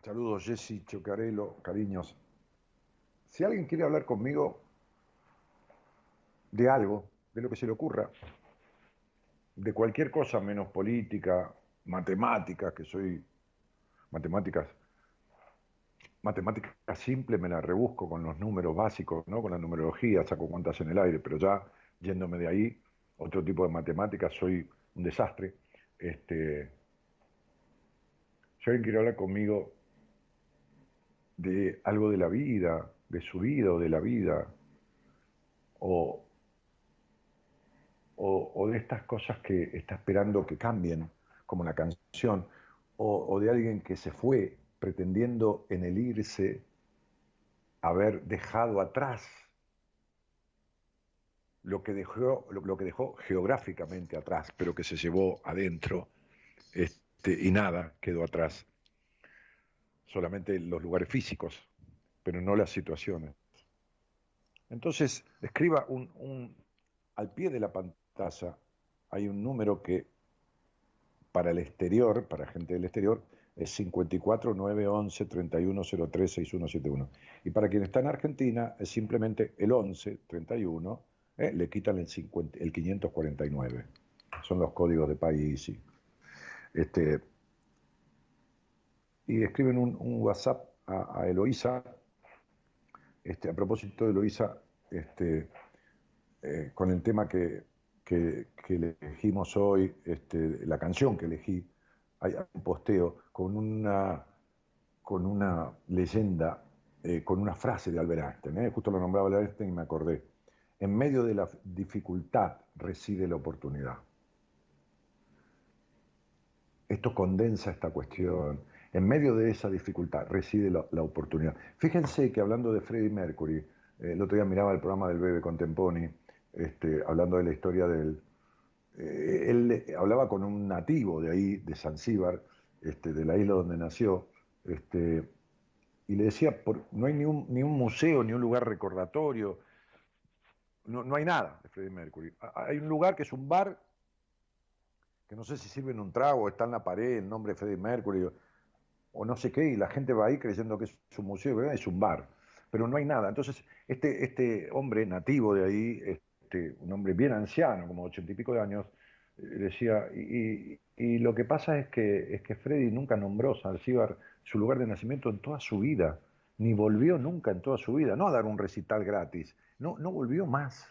saludos Jessy Chocarelo, cariños. Si alguien quiere hablar conmigo de algo, de lo que se le ocurra, de cualquier cosa menos política, matemáticas, que soy matemáticas, matemáticas simple me la rebusco con los números básicos, ¿no? con la numerología, saco cuentas en el aire, pero ya yéndome de ahí, otro tipo de matemáticas, soy un desastre. Este, si alguien quiere hablar conmigo de algo de la vida, de su vida o de la vida, o, o, de estas cosas que está esperando que cambien, como la canción, o, de alguien que se fue pretendiendo en el irse haber dejado atrás lo que dejó, lo, que dejó geográficamente atrás, pero que se llevó adentro, este, y nada quedó atrás. Solamente los lugares físicos, pero no las situaciones. Entonces, escriba un, al pie de la pantalla, hay un número que para el exterior, para gente del exterior, es 54 911 3103 6171. Y para quien está en Argentina es simplemente el 11 31, eh, le quitan el, 50, el 549. Son los códigos de país. Y, este, y escriben un, WhatsApp a, a, Eloísa. Este, a propósito de Eloísa, este, eh, con el tema que que, elegimos hoy, este, la canción que elegí, hay un posteo con una, con una leyenda, eh, con una frase de Albert Einstein, ¿eh? justo lo nombraba Albert Einstein y me acordé. En medio de la dificultad reside la oportunidad. Esto condensa esta cuestión. En medio de esa dificultad reside la, oportunidad. Fíjense que hablando de Freddie Mercury, eh, el otro día miraba el programa del Bebe Contemponi, este, hablando de la historia del... Eh, él hablaba con un nativo de ahí, de Zanzíbar, este, de la isla donde nació, este, y le decía, no hay ni un, ni un museo, ni un lugar recordatorio, no, no, hay nada de Freddie Mercury. Hay un lugar que es un bar, que no sé si sirve en un trago, está en la pared el nombre de Freddie Mercury, o no sé qué, y la gente va ahí creyendo que es un museo, ¿verdad? es un bar, pero no hay nada. Entonces, este, este hombre nativo de ahí, este, un hombre bien anciano, como ochenta y pico de años, eh, decía, y, lo que pasa es que, es que Freddy nunca nombró Salcíbar su lugar de nacimiento en toda su vida, ni volvió nunca en toda su vida, no a dar un recital gratis, no, no volvió más.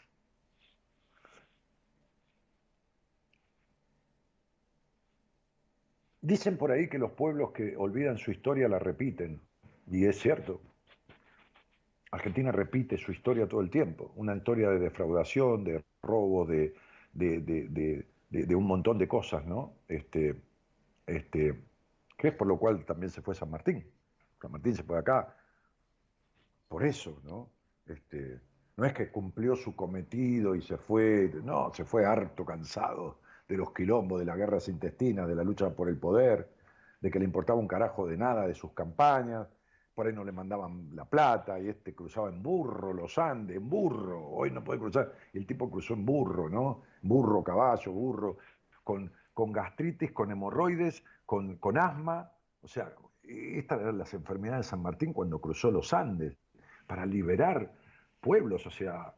Dicen por ahí que los pueblos que olvidan su historia la repiten, y es cierto. Argentina repite su historia todo el tiempo, una historia de defraudación, de robo, de, un montón de cosas, ¿no? Este, este, que es por lo cual también se fue San Martín. San Martín se fue acá por eso, ¿no? Este, no es que cumplió su cometido y se fue, no, se fue harto, cansado de los quilombos, de las guerras intestinas, de la lucha por el poder, de que le importaba un carajo de nada de sus campañas, por ahí no le mandaban la plata y este cruzaba en burro los Andes, en burro, hoy no puede cruzar, el tipo cruzó en burro, ¿no? Burro, caballo, burro, con, con gastritis, con hemorroides, con, con asma, o sea, estas eran las enfermedades de San Martín cuando cruzó los Andes, para liberar pueblos, o sea,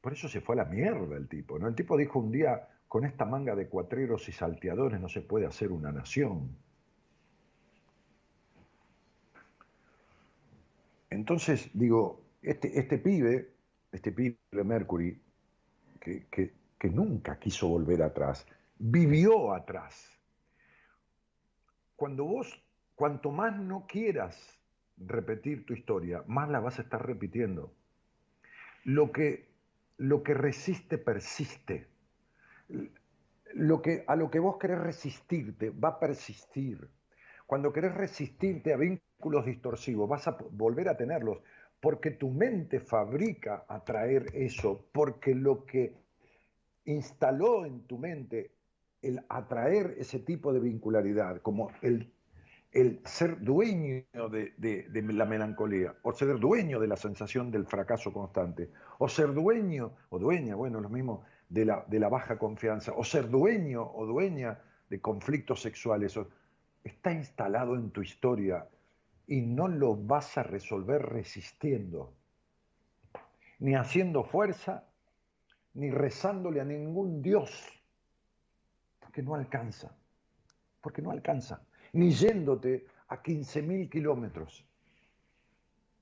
por eso se fue a la mierda el tipo, ¿no? El tipo dijo un día, con esta manga de cuatreros y salteadores no se puede hacer una nación. Entonces, digo, este, este pibe, este pibe de Mercury, que, que, nunca quiso volver atrás, vivió atrás. Cuando vos, cuanto más no quieras repetir tu historia, más la vas a estar repitiendo. Lo que, lo que resiste, persiste. Lo que, a lo que vos querés resistirte va a persistir. Cuando querés resistirte a vínculos distorsivos, vas a volver a tenerlos, porque tu mente fabrica atraer eso, porque lo que instaló en tu mente el atraer ese tipo de vincularidad, como el el ser dueño de, la melancolía, o ser dueño de la sensación del fracaso constante, o ser dueño o dueña, bueno, lo mismo, de la, de la baja confianza, o ser dueño o dueña de conflictos sexuales, está instalado en tu historia y no lo vas a resolver resistiendo, ni haciendo fuerza, ni rezándole a ningún Dios, porque no alcanza, porque no alcanza ni yéndote a 15.000 kilómetros.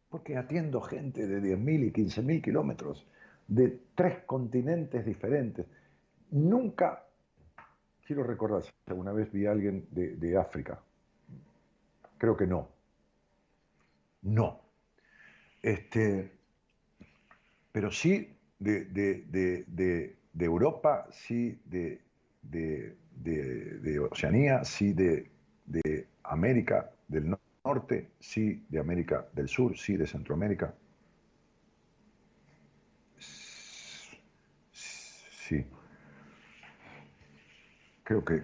Porque atiendo gente de 10.000 y 15.000 kilómetros, de tres continentes diferentes. Nunca, quiero recordar si alguna vez vi a alguien de, África. Creo que no. No. Este, pero sí de, de, Europa, sí de, de, Oceanía, sí de de América del Norte, sí de América del Sur, sí de Centroamérica. Sí. Creo que,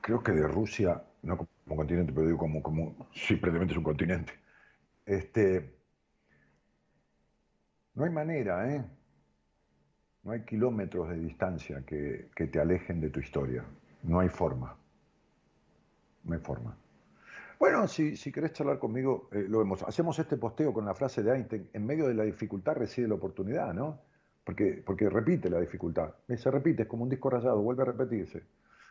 creo que de Rusia, no como continente, pero digo como, como simplemente es un continente. Este, no hay manera, ¿eh? No hay kilómetros de distancia que, te alejen de tu historia. No hay forma no hay forma. Bueno, si, si querés charlar conmigo, eh, lo vemos. Hacemos este posteo con la frase de Einstein, en medio de la dificultad reside la oportunidad, ¿no? Porque, repite la dificultad, se repite, es como un disco rayado, vuelve a repetirse.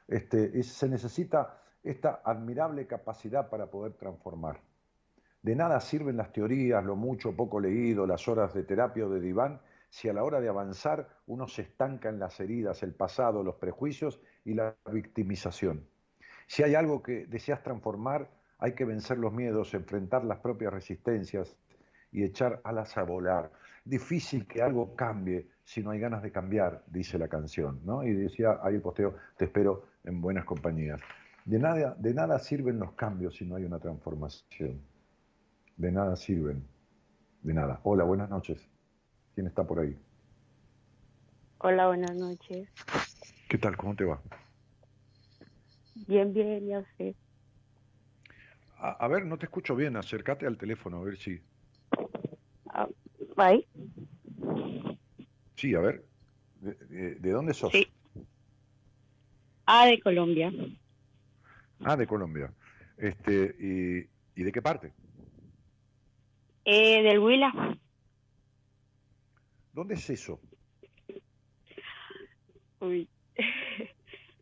Este, se necesita esta admirable capacidad para poder transformar. De nada sirven las teorías, lo mucho o poco leído, las horas de terapia o de diván, si a la hora de avanzar uno se estanca en las heridas, el pasado, los prejuicios y la victimización. Si hay algo que deseas transformar, hay que vencer los miedos, enfrentar las propias resistencias y echar alas a volar. Difícil que algo cambie si no hay ganas de cambiar, dice la canción, ¿no? Y decía ahí el posteo, te espero en buenas compañías. De nada, de nada sirven los cambios si no hay una transformación. De nada sirven. De nada. Hola, buenas noches. ¿Quién está por ahí? Hola, buenas noches. ¿Qué tal? ¿Cómo te va? Bien, bien, ya sé. A, ver, no te escucho bien, acércate al teléfono a ver si... Ah, ¿Ahí? Sí, a ver. ¿De, dónde sos? Sí. Ah, de Colombia. Ah, de Colombia. Este, y, ¿Y de qué parte? Eh, del Huila. ¿Dónde es eso? Uy,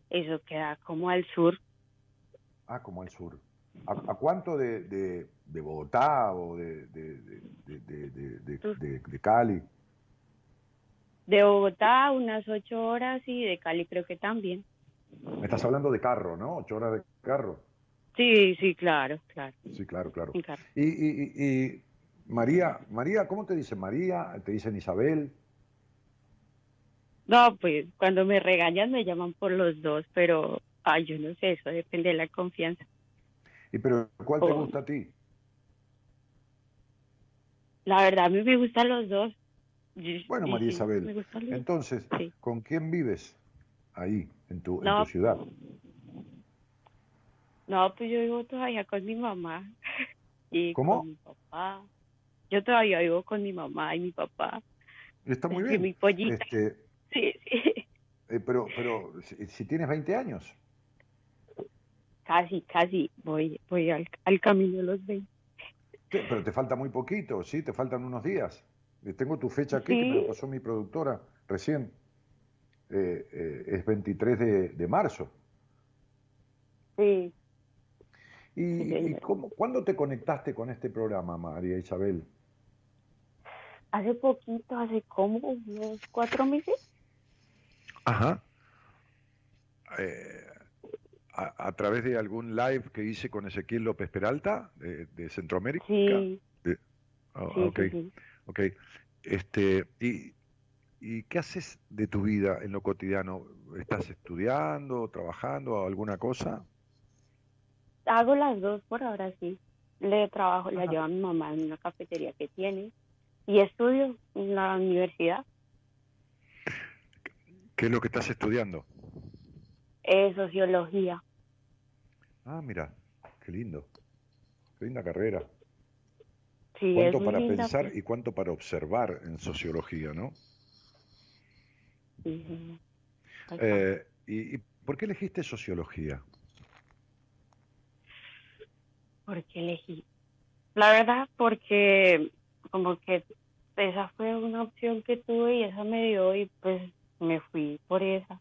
eso queda como al sur. Ah, como al sur. ¿A, cuánto de, de, Bogotá o de, de, Cali? De Bogotá unas ocho horas y de Cali creo que también. Me estás hablando de carro, ¿no? Ocho horas de carro. Sí, sí, claro, claro. Sí, claro, claro. y- y- y María, María, ¿cómo te dicen María? ¿Te dicen Isabel? No, pues cuando me regañan me llaman por los dos, pero ay, yo no sé, eso depende de la confianza. ¿Y pero cuál te Oh. gusta a ti? La verdad, a mí me gustan los dos. Bueno, María sí, Isabel, me gustan los dos. entonces, Sí. ¿con quién vives ahí, en tu, en tu ciudad? No, pues yo vivo todavía con mi mamá y ¿Cómo? con mi papá. Yo todavía vivo con mi mamá y mi papá. Está muy Y bien. mi pollita. Este, Sí, sí. eh, pero pero si, si tienes 20 años, Casi, casi voy, voy al, al camino de los 20. te- pero te falta muy poquito, ¿sí? Te faltan unos días. Eh, Tengo tu fecha aquí, que me Sí. lo pasó mi productora recién. Eh, eh, es 23 de, de marzo. Sí. ¿Y, Sí, y cómo, cuándo te conectaste con este programa, María Isabel? Hace poquito, hace como unos cuatro meses. Ajá. Eh, a, a través de algún live que hice con Ezequiel López Peralta, de, de Centroamérica. Sí, Ah, sí, ok, sí, sí. ok. Este, y, ¿Y qué haces de tu vida en lo cotidiano? ¿Estás estudiando, trabajando, alguna cosa? Hago las dos por ahora, sí. Le trabajo, Ajá. ayudo a mi mamá en una cafetería que tiene y estudio en la universidad. ¿Qué es lo que estás estudiando? Eh, sociología. Ah, mira, qué lindo. Qué linda carrera. Sí, es ¿Cuánto para linda, pensar pues. y cuánto para observar en sociología, no? Eh, ¿y, y por qué elegiste sociología? ¿Por qué elegí? La verdad, porque como que esa fue una opción que tuve y esa me dio y pues me fui por esa.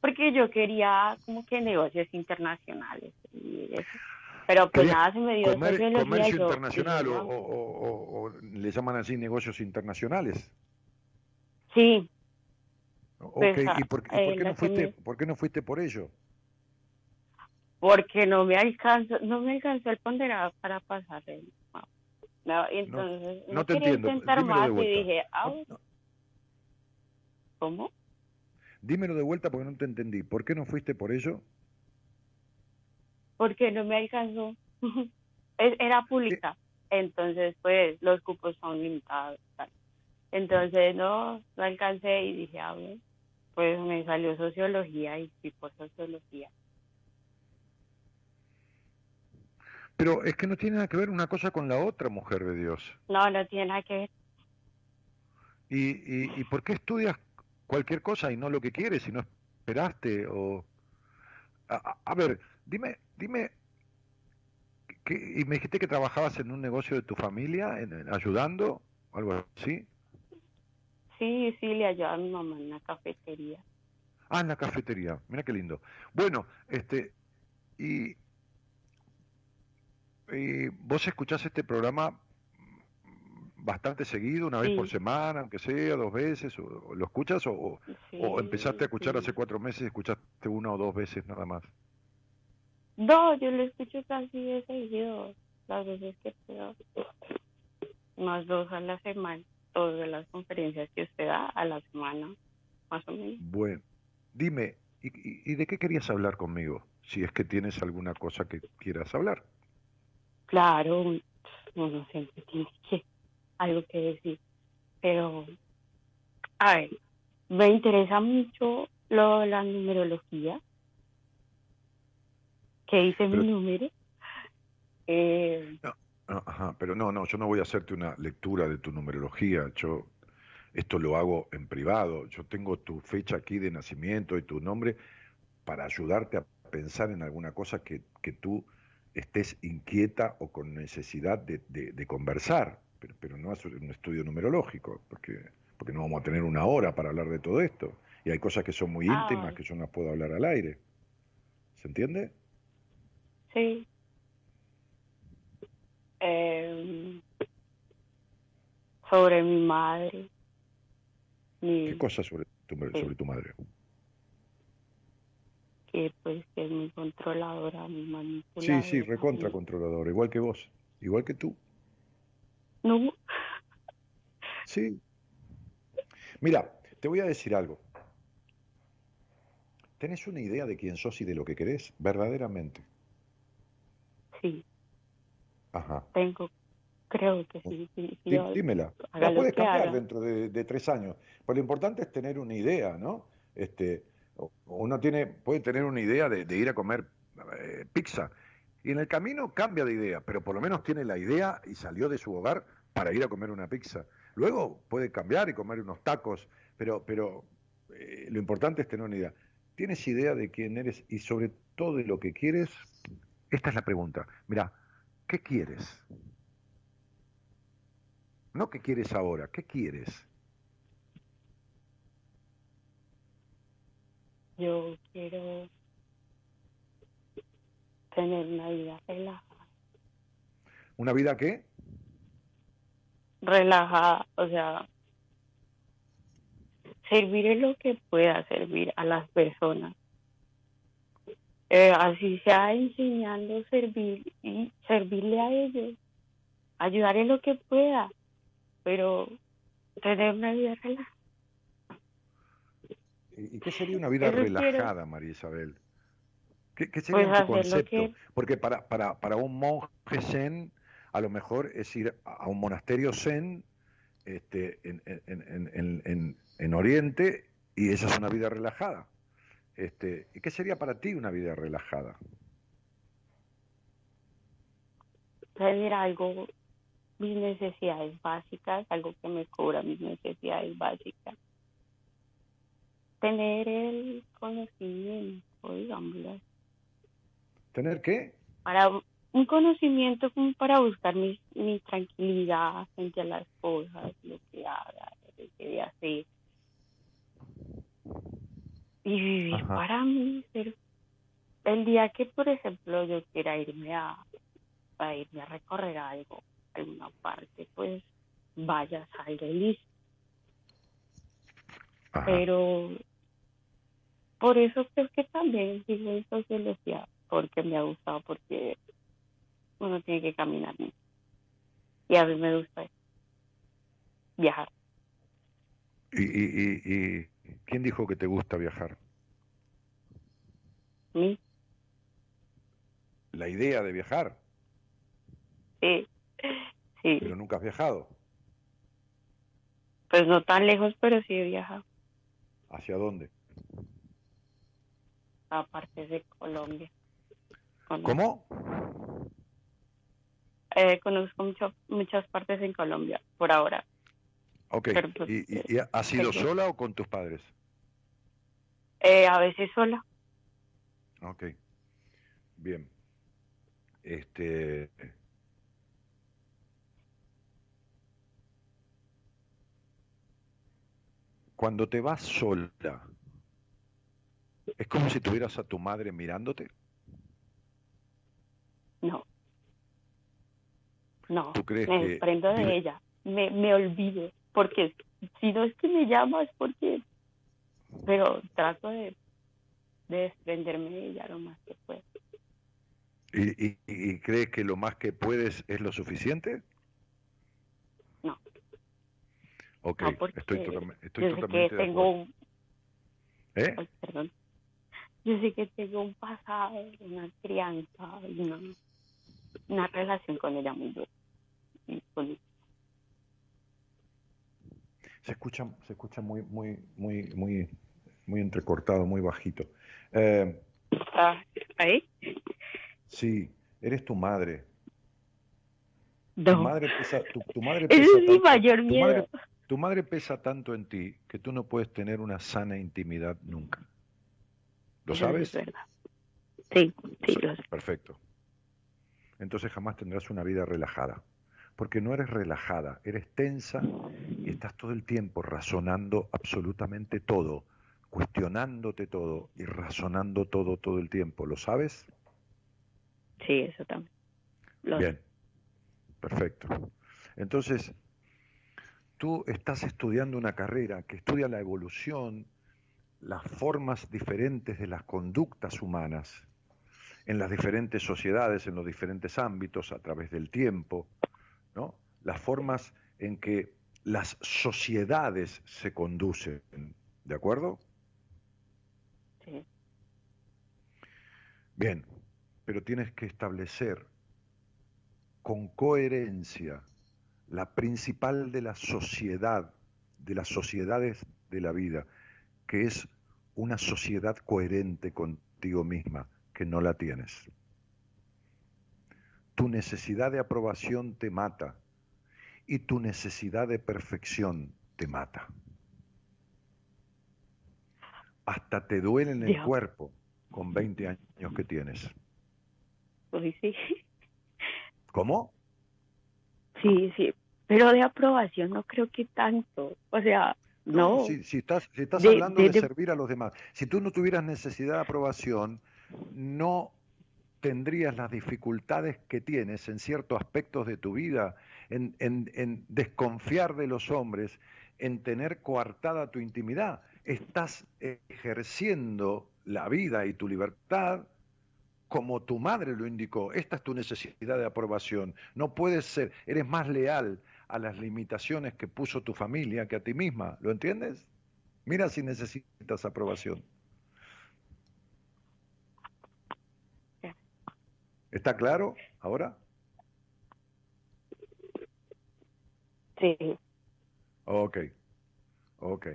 Porque yo quería como que negocios internacionales y eso. Pero pues nada, se me dio Comer- comercio yo- internacional o, yo, o- o- o- o le llaman así negocios internacionales. Sí, Ok, Pues, ¿y por, y por eh, qué no fuiste, por qué no fuiste por ello? porque no me alcanzó, no me alcanzó el ponderado para pasar el no, y entonces no te quería entiendo, intentar dímelo de más y dije, No, ¿cómo? dímelo de vuelta porque no te entendí. ¿Por qué no fuiste por ello? Porque no me alcanzó. Era pública, entonces pues los cupos son limitados. tal. Entonces no, no alcancé y dije, ah, bueno, pues me salió sociología y fui por sociología. Pero es que no tiene nada que ver una cosa con la otra, mujer de Dios. No, no tiene nada que ver. ¿Y, y, y por qué estudias cualquier cosa y no lo que quieres y no esperaste? O... A, a- ver, dime, dime, que, y me dijiste que trabajabas en un negocio de tu familia, en- en- ayudando, algo así. Sí, sí, le ayudaba a mi mamá en la cafetería. Ah, en la cafetería, mira qué lindo. Bueno, este, y, y vos escuchás este programa bastante seguido, una vez por semana, aunque sea, dos veces, o, lo escuchas o, o- Sí, o empezaste a escuchar sí. hace cuatro meses y escuchaste una o dos veces nada más. No, yo lo escucho casi de seguido, las veces que puedo. Más dos a la semana, todas las conferencias que usted da a la semana, más o menos. Bueno, dime, ¿y, y- y de qué querías hablar conmigo? Si es que tienes alguna cosa que quieras hablar. Claro, uno siempre tiene que, algo que decir, pero, a ver, me interesa mucho lo de la numerología, que hice Pero- mi número. Eh, Ah, Ajá, pero no, no, yo no voy a hacerte una lectura de tu numerología. Yo esto lo hago en privado. Yo tengo tu fecha aquí de nacimiento y tu nombre para ayudarte a pensar en alguna cosa que, que tú estés inquieta o con necesidad de, de- de conversar. Pero, pero no es un estudio numerológico, porque, porque no vamos a tener una hora para hablar de todo esto. Y hay cosas que son muy Ah, íntimas que yo no puedo hablar al aire. ¿Se entiende? sí. Eh, sobre mi madre. Mi, ¿Qué cosas sobre tu, Sí. sobre tu madre? Que pues es muy controladora, muy Sí, manipuladora. sí, recontra y- controlador, igual que vos, igual que tú. No, Sí. Mira, te voy a decir algo. ¿Tenés una idea de quién sos y de lo que querés? Verdaderamente. sí, Ajá. tengo, creo que sí, sí, sí, dímela. La puedes cambiar haga. dentro de, de tres años. Pero lo importante es tener una idea, ¿no? Este, uno tiene, puede tener una idea de, ir a comer eh, pizza. Y en el camino cambia de idea, pero por lo menos tiene la idea y salió de su hogar para ir a comer una pizza. Luego puede cambiar y comer unos tacos, pero, pero eh, lo importante es tener una idea. ¿Tienes idea de quién eres y sobre todo de lo que quieres? Esta es la pregunta. Mira, ¿qué quieres? No qué quieres ahora, ¿qué quieres? Yo quiero tener una vida relajada, ¿Una vida qué? relajada, o sea, servir en lo que pueda servir a las personas. Eh, así sea enseñando servir y servirle a ellos, ayudar en lo que pueda, pero tener una vida relajada. ¿Y qué sería una vida quiero. relajada, María Isabel? ¿Qué, qué sería Pues tu lo concepto? que- Porque para, para, para un monje zen, a lo mejor es ir a un monasterio zen este, en, en, en, en, en- en Oriente y esa es una vida relajada. Este, ¿Y qué sería para ti una vida relajada? tener algo, mis necesidades básicas, algo que me cubra mis necesidades básicas. Tener el conocimiento, digámoslo, ¿Tener qué? para un conocimiento como para buscar mi, mi tranquilidad frente a las cosas, lo que haga, lo que debe hacer. Y vivir Ajá. para mí, ser- el día que, por ejemplo, yo quiera irme a, a irme a recorrer algo, alguna parte, pues vaya, salga y listo. Ajá. Pero por eso creo que también sigo en sociología, porque me ha gustado, porque uno tiene que caminar mucho. Y a mí me gusta viajar. ¿Y, y, y, y quién dijo que te gusta viajar? ¿sí? La idea de viajar, Sí, sí. pero nunca has viajado. Pues no tan lejos, pero sí he viajado ¿Hacia dónde? A partes de Colombia. Conozco- ¿Cómo? Eh, conozco mucho, muchas partes en Colombia, por ahora. Ok. Pero, pues, ¿Y, y- y has ido tengo- sola o con tus padres? Eh, a veces sola. Ok. Bien. Este. Cuando te vas sola, es como si tuvieras a tu madre mirándote. No. No, ¿Tú crees me que desprendo de vive- ella. Me, me olvido. Porque si no es que me llama, es porque. Pero trato de, de desprenderme de ella lo más que puedo. ¿Y, y, y crees que lo más que puedes es lo suficiente? No. Ok, No, estoy, estoy que totalmente de tengo acuerdo. un. ¿Eh? ay, perdón. Yo sé que tengo un pasado, una crianza, una, una relación con ella muy dura. Con- Se escucha, se escucha muy, muy, muy, muy, muy entrecortado, muy bajito. Eh, Ah, ¿Ahí? sí, eres tu madre. Tu madre pesa, tu, tu madre Ese pesa es mi tanto- tu madre- tu madre pesa tanto en ti que tú no puedes tener una sana intimidad nunca. ¿Lo sabes? Es verdad. Sí, sí, lo sé. Perfecto. Entonces jamás tendrás una vida relajada. Porque no eres relajada, eres tensa y estás todo el tiempo razonando absolutamente todo, cuestionándote todo y razonando todo todo el tiempo. ¿Lo sabes? Sí, eso también. Lo sé. Bien, perfecto. Entonces, tú estás estudiando una carrera que estudia la evolución las formas diferentes de las conductas humanas en las diferentes sociedades, en los diferentes ámbitos, a través del tiempo, ¿no? las formas en que las sociedades se conducen, ¿de acuerdo? Sí. Bien, pero tienes que establecer con coherencia la principal de la sociedad, de las sociedades de la vida, que es una sociedad coherente contigo misma, que no la tienes. Tu necesidad de aprobación te mata y tu necesidad de perfección te mata. Hasta te duele en el cuerpo con 20 años que tienes. Uy, sí. ¿Cómo? Sí, sí. Pero de aprobación no creo que tanto. O sea, no. Si, si estás, si estás De- hablando de- de, de- servir a los demás, si tú no tuvieras necesidad de aprobación, no tendrías las dificultades que tienes en ciertos aspectos de tu vida, en, en- en desconfiar de los hombres, en tener coartada tu intimidad. Estás ejerciendo la vida y tu libertad como tu madre lo indicó. Esta es tu necesidad de aprobación. No puedes ser, eres más leal a las limitaciones que puso tu familia que a ti misma. ¿Lo entiendes? Mira si necesitas aprobación. ¿Está claro ahora? Sí. Ok, ok.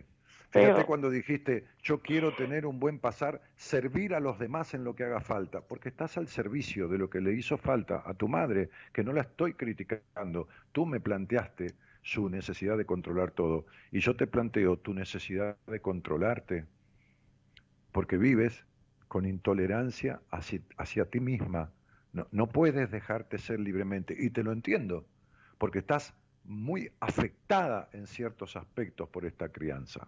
Fíjate Pero- cuando dijiste, yo quiero tener un buen pasar, servir a los demás en lo que haga falta, porque estás al servicio de lo que le hizo falta a tu madre, que no la estoy criticando. Tú me planteaste su necesidad de controlar todo, y yo te planteo tu necesidad de controlarte, porque vives con intolerancia hacia, hacia ti misma. No, no puedes dejarte ser libremente, y te lo entiendo, porque estás muy afectada en ciertos aspectos por esta crianza.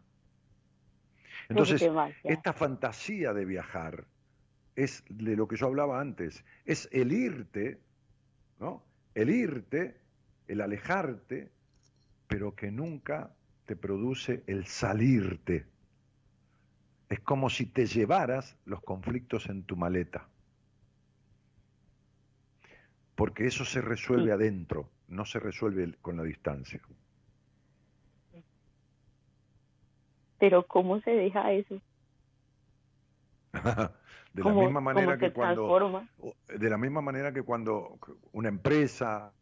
Entonces, esta fantasía de viajar es de lo que yo hablaba antes, es el irte, ¿no? El irte, el alejarte, pero que nunca te produce el salirte. Es como si te llevaras los conflictos en tu maleta. Porque eso se resuelve Sí. adentro, no se resuelve con la distancia. Pero ¿cómo se deja eso? de la ¿Cómo, misma manera que cuando transforma? de la misma manera que cuando una empresa,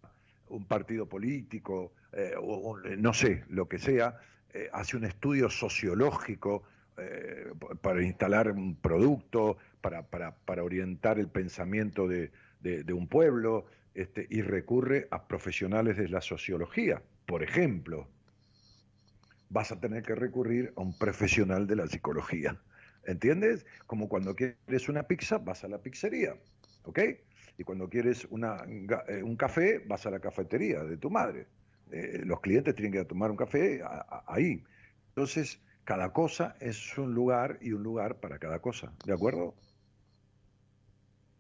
un partido político, eh, o, o, no sé, lo que sea, eh, hace un estudio sociológico eh, para instalar un producto, para, para, para orientar el pensamiento de, de- de un pueblo, este, y recurre a profesionales de la sociología. Por ejemplo, vas a tener que recurrir a un profesional de la psicología. ¿Entiendes? Como cuando quieres una pizza, vas a la pizzería, ¿ok? Y cuando quieres una, eh, un café, vas a la cafetería de tu madre. Eh, los clientes tienen que ir a tomar un café a- a- ahí. Entonces, cada cosa es un lugar y un lugar para cada cosa, ¿de acuerdo?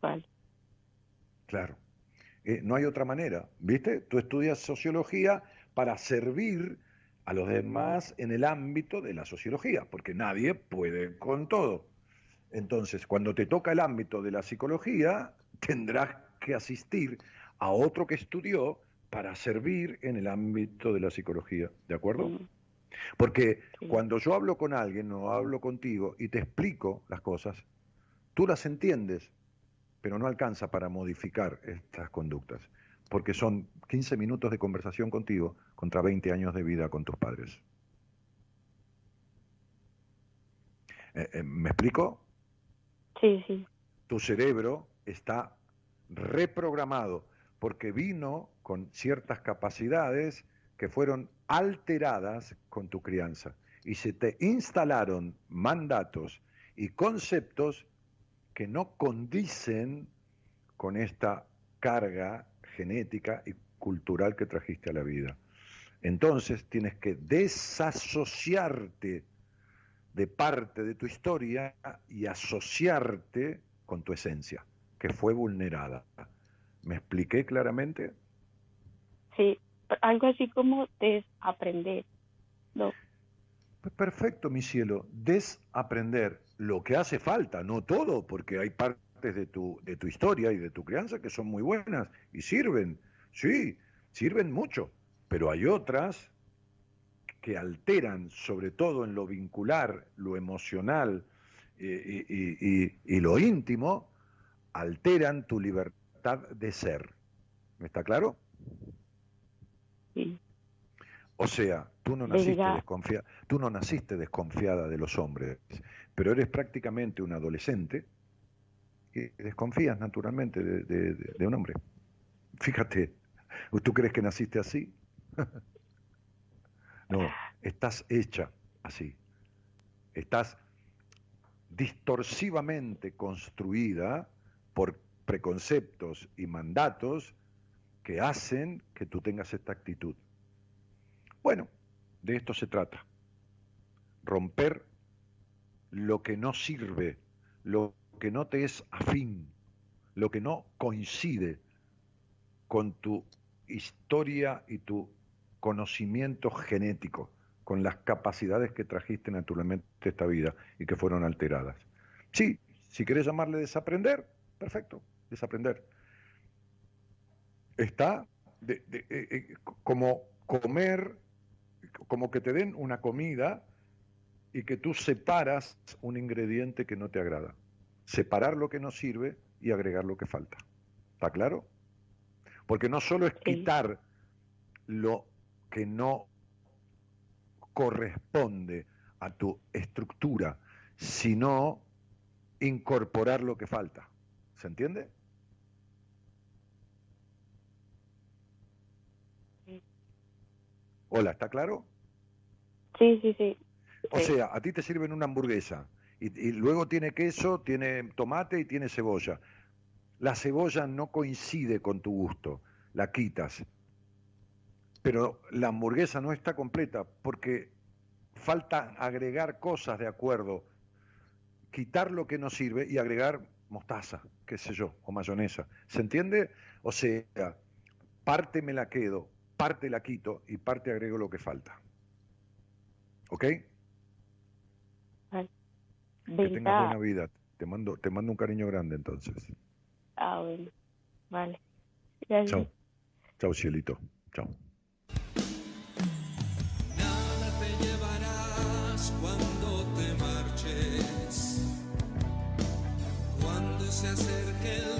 Vale. Claro. Eh, no hay otra manera, ¿viste? Tú estudias sociología para servir a los demás en el ámbito de la sociología, porque nadie puede con todo. Entonces, cuando te toca el ámbito de la psicología, tendrás que asistir a otro que estudió para servir en el ámbito de la psicología, ¿de acuerdo? Mm, Porque Sí. cuando yo hablo con alguien o hablo contigo y te explico las cosas, tú las entiendes, pero no alcanza para modificar estas conductas, porque son 15 minutos de conversación contigo contra 20 años de vida con tus padres. Eh, eh, ¿Me explico? Sí, sí. tu cerebro está reprogramado porque vino con ciertas capacidades que fueron alteradas con tu crianza y se te instalaron mandatos y conceptos que no condicen con esta carga genética y cultural que trajiste a la vida. Entonces tienes que desasociarte de parte de tu historia y asociarte con tu esencia, que fue vulnerada. ¿Me expliqué claramente? Sí, algo así como desaprender. No, Pues perfecto, mi cielo, desaprender lo que hace falta, no todo, porque hay partes de tu, de tu historia y de tu crianza que son muy buenas y sirven, sí, sirven mucho, pero hay otras que alteran, sobre todo en lo vincular, lo emocional eh, y, y- y lo íntimo, alteran tu libertad de ser. ¿Me está claro? Sí. O sea, tú no naciste desconfiada, tú no naciste desconfiada de los hombres, pero eres prácticamente un adolescente y desconfías naturalmente de- de un hombre. Fíjate, ¿tú crees que naciste así? no, estás hecha así. Estás distorsivamente construida por preconceptos y mandatos que hacen que tú tengas esta actitud. Bueno, de esto se trata. Romper lo que no sirve, lo que no te es afín, lo que no coincide con tu historia y tu conocimiento genético, con las capacidades que trajiste naturalmente esta vida y que fueron alteradas. Sí, si querés llamarle desaprender, perfecto, desaprender. Está eh, eh, como comer, como que te den una comida y que tú separas un ingrediente que no te agrada. Separar lo que no sirve y agregar lo que falta. ¿Está claro? Porque no solo es quitar lo que no corresponde a tu estructura, sino incorporar lo que falta. ¿Se entiende? Hola, ¿está claro? Sí, sí, sí. O sea, a ti te sirven una hamburguesa y, luego tiene queso, tiene tomate y tiene cebolla. La cebolla no coincide con tu gusto, la quitas. Pero la hamburguesa no está completa porque falta agregar cosas de acuerdo, quitar lo que no sirve y agregar mostaza, qué sé yo, o mayonesa. ¿Se entiende? O sea, parte me la quedo, parte la quito y parte agrego lo que falta. ¿Ok? Que tengas buena vida. Te mando, te mando un cariño grande entonces. Ah, bueno. Vale. Gracias. Chao. Chao, cielito. Chao. Nada te llevarás cuando te marches, cuando se acerque el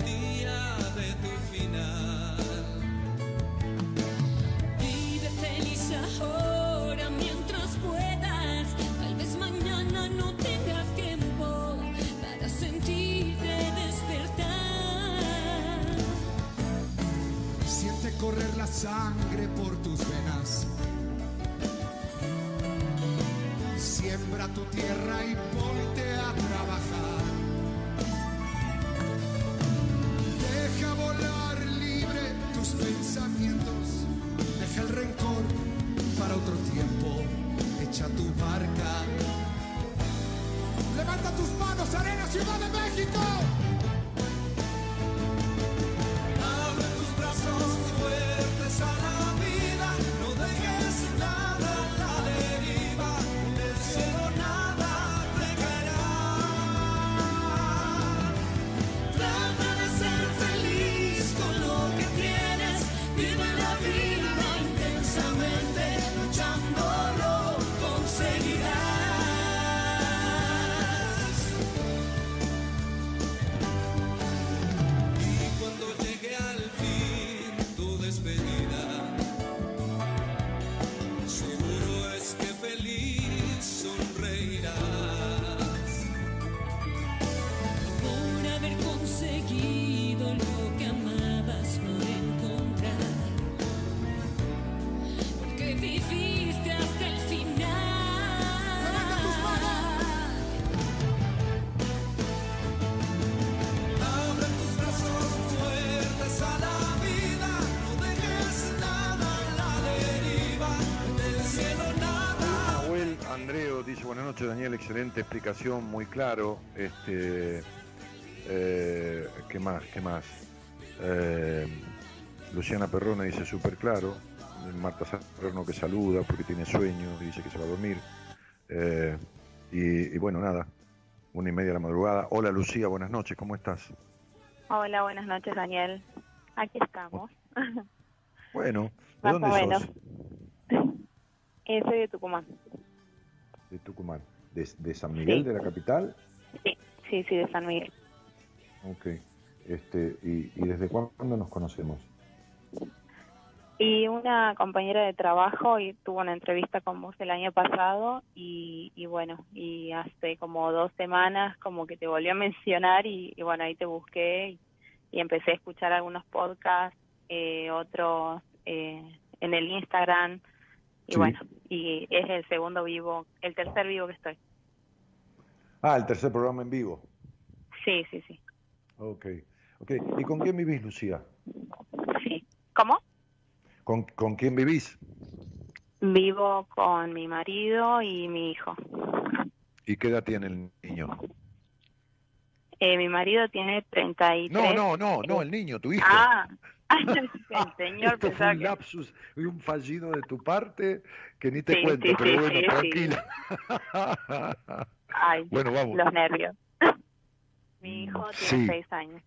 Daniel, excelente explicación, muy claro. Este, eh, ¿Qué más? ¿Qué más? Eh, Luciana Perrona dice súper claro. Marta Salerno que saluda porque tiene sueño y dice que se va a dormir. Eh, y, y bueno, nada, una y media de la madrugada. Hola Lucía, buenas noches, ¿cómo estás? Hola, buenas noches, Daniel. Aquí estamos. Bueno, ¿de dónde sos? Eh, soy de Tucumán. De Tucumán. ¿De, de San Miguel, Sí. de la capital? Sí, sí, sí, de San Miguel. Ok. Este, y, ¿Y desde cuándo nos conocemos? Y una compañera de trabajo y tuvo una entrevista con vos el año pasado y, y bueno, y hace como dos semanas como que te volvió a mencionar y, y bueno, ahí te busqué y, empecé a escuchar algunos podcasts, eh, otros eh, en el Instagram y Sí. bueno, y es el segundo vivo, el tercer vivo que estoy. Ah, el tercer programa en vivo. Sí, sí, sí. Ok. ok. ¿Y con quién vivís, Lucía? Sí. ¿Cómo? ¿Con, con quién vivís? Vivo con mi marido y mi hijo. ¿Y qué edad tiene el niño? Eh, mi marido tiene 33. No, no, no, no, el niño, tu hijo. Ah, el señor Esto fue un lapsus y un fallido de tu parte que ni te Sí, cuento, sí, pero sí, bueno, tranquila. Ay, bueno, vamos. los nervios. Mi hijo tiene Sí. seis años.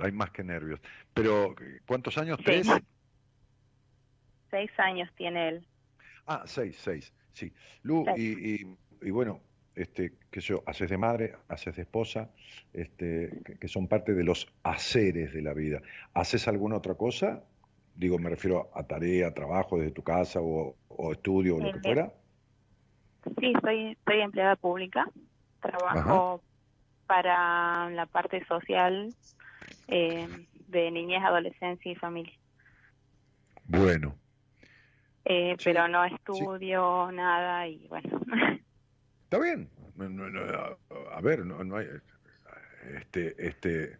Hay más que nervios. Pero, ¿cuántos años? Sí. ¿Tres? Seis años tiene él. Ah, seis, seis, sí. Lu, Seis. y, y, y bueno, este, qué sé yo, haces de madre, haces de esposa, este, que, que son parte de los haceres de la vida. ¿Haces alguna otra cosa? Digo, me refiero a tarea, trabajo desde tu casa o, o estudio o lo que fuera. Sí, soy, soy empleada pública. Trabajo para la parte social eh, de niñez, adolescencia y familia. Bueno, Eh, Sí, pero no estudio nada y bueno. está bien. No, no, no, a, ver, no, no hay, este, este,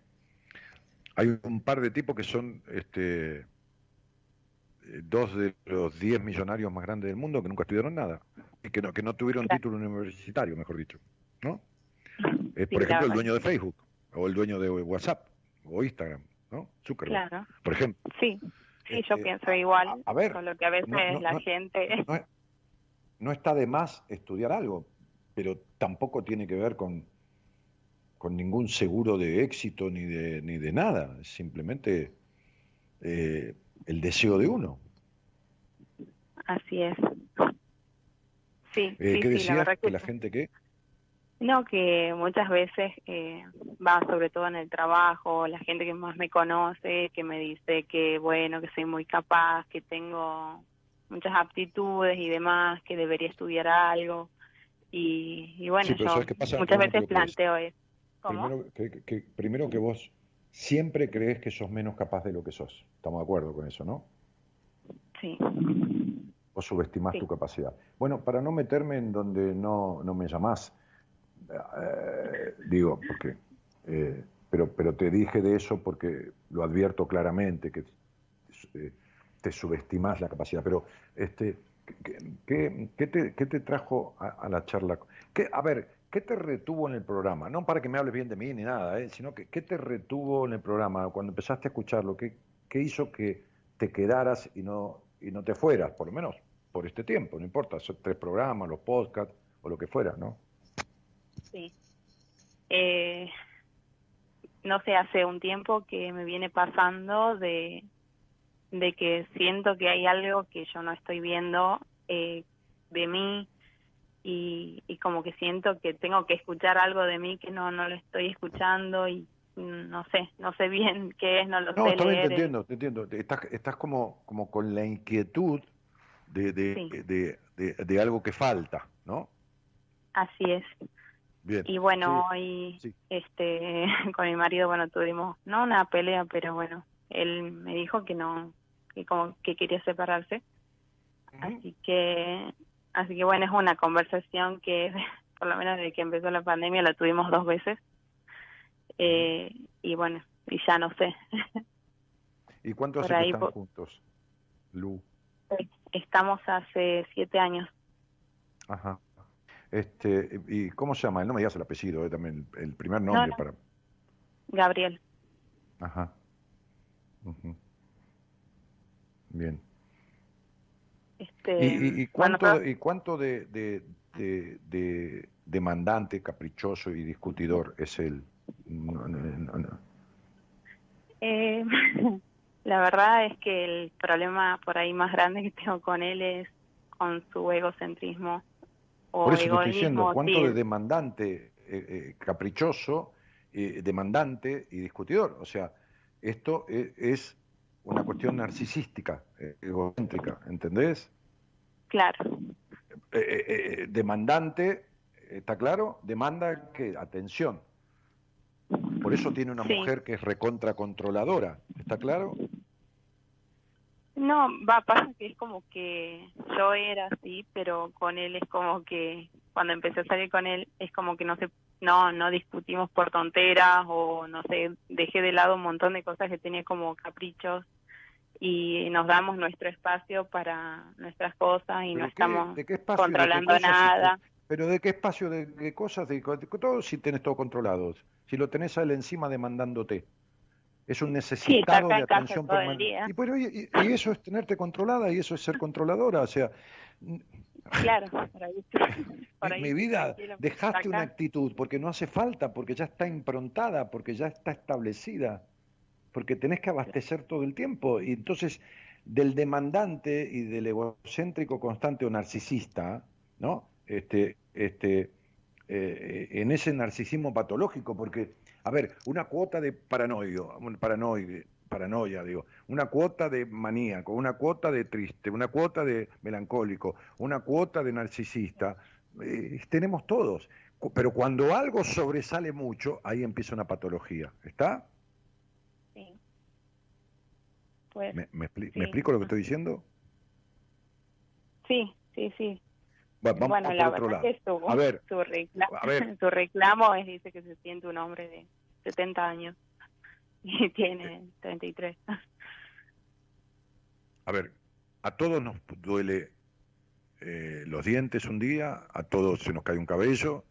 hay un par de tipos que son, este, eh, dos de los diez millonarios más grandes del mundo que nunca estudiaron nada que no, que no tuvieron Claro. título universitario, mejor dicho, ¿no? Eh, Sí, por ejemplo, el dueño de Facebook o el dueño de WhatsApp o Instagram, ¿no? Zuckerberg, Claro, por ejemplo. sí, sí, yo Este, pienso igual, a- a ver, solo que a veces no, no, la no. gente... es- no está de más estudiar algo, pero tampoco tiene que ver con, con ningún seguro de éxito ni de, ni de nada, es simplemente eh, el deseo de uno. Así es. Sí, Eh, sí, ¿Qué sí, la decías? verdad que que la gente que... no, que muchas veces eh, va sobre todo en el trabajo, la gente que más me conoce, que me dice que bueno, que soy muy capaz, que tengo muchas aptitudes y demás, que debería estudiar algo. Y, y bueno, Sí, yo ¿sabes qué pasa? muchas veces planteo eso. Primero que, que- primero que vos siempre crees que sos menos capaz de lo que sos. Estamos de acuerdo con eso, ¿no? Sí, o subestimás Sí. tu capacidad. Bueno, para no meterme en donde no, no me llamás, eh, digo, porque, eh, pero, pero te dije de eso porque lo advierto claramente, que eh, te subestimás la capacidad. Pero, este, ¿qué, qué- te, qué te trajo a, a la charla? ¿Qué, a ver, ¿qué te retuvo en el programa? No para que me hables bien de mí ni nada, eh, sino que ¿qué te retuvo en el programa cuando empezaste a escucharlo? ¿Qué, qué hizo que te quedaras y no, y no te fueras, por lo menos por este tiempo? No importa, son tres programas, los podcasts o lo que fuera, ¿no? sí. Eh, no sé, hace un tiempo que me viene pasando de, de que siento que hay algo que yo no estoy viendo eh, de mí y, y como que siento que tengo que escuchar algo de mí que no, no lo estoy escuchando y mm, no sé, no sé bien qué es, no lo No, sé leer. te entiendo, te entiendo. Estás, estás como, como con la inquietud de, de, Sí. de, de- algo que falta, ¿no? Así es. Bien. Y bueno, Sí, hoy sí. este con mi marido, bueno, tuvimos no una pelea, pero bueno, él me dijo que no que como que quería separarse. Así que así que bueno, es una conversación que por lo menos desde que empezó la pandemia la tuvimos dos veces. Eh, y bueno, y ya no sé. ¿Y cuánto por hace que están juntos, Lu? Estamos hace siete años. Ajá. Este, ¿Y cómo se llama? No me digas el apellido, eh, también el, el primer nombre no. para... Gabriel. Ajá. Bien. Este, ¿Y, y- y bueno, cuánto, pero- y cuánto de, de- de, de demandante, caprichoso y discutidor es él? No, no, no. Eh, la verdad es que el problema por ahí más grande que tengo con él es con su egocentrismo o Por eso te estoy egoísmo. diciendo, ¿cuánto sí. de demandante, eh, eh, caprichoso, eh, demandante y discutidor? O sea, esto e- es, una cuestión narcisística, eh, egocéntrica, ¿entendés? Claro, demandante, ¿está claro? Demanda que atención. Por eso tiene una Sí. mujer que es recontra controladora, ¿está claro? No, va, pasa que es como que yo era así, pero con él es como que cuando empecé a salir con él es como que no se no no discutimos por tonteras o no sé, dejé de lado un montón de cosas que tenía como caprichos y nos damos nuestro espacio para nuestras cosas y ¿Pero no qué- estamos de qué espacio, de qué controlando cosas, nada. pero de qué espacio, de qué cosas, de, de todo si tenés todo controlado, si lo tenés a él encima demandándote. Es un necesitado de atención permanente. Y, pero, y- eso es tenerte controlada y eso es ser controladora. O sea, Claro, por ahí, por mi, ahí mi vida, dejaste una actitud porque no hace falta, porque ya está improntada, porque ya está establecida, porque tenés que abastecer todo el tiempo. Y entonces, del demandante y del egocéntrico constante o narcisista, ¿no? Este, este, eh, en ese narcisismo patológico, porque, a ver, una cuota de paranoio, paranoide, paranoia, digo, una cuota de maníaco, una cuota de triste, una cuota de melancólico, una cuota de narcisista, eh, tenemos todos. Pero cuando algo sobresale mucho, ahí empieza una patología. ¿Está? Sí. Pues, ¿Me, me expli- Sí. me explico lo que estoy diciendo? sí, sí, sí. Vamos bueno, por la otro verdad lado. que su, A ver, su, recla- a ver. su reclamo es, dice que se siente un hombre de 70 años y tiene 33. A ver, a todos nos duele eh, los dientes un día, a todos se nos cae un cabello,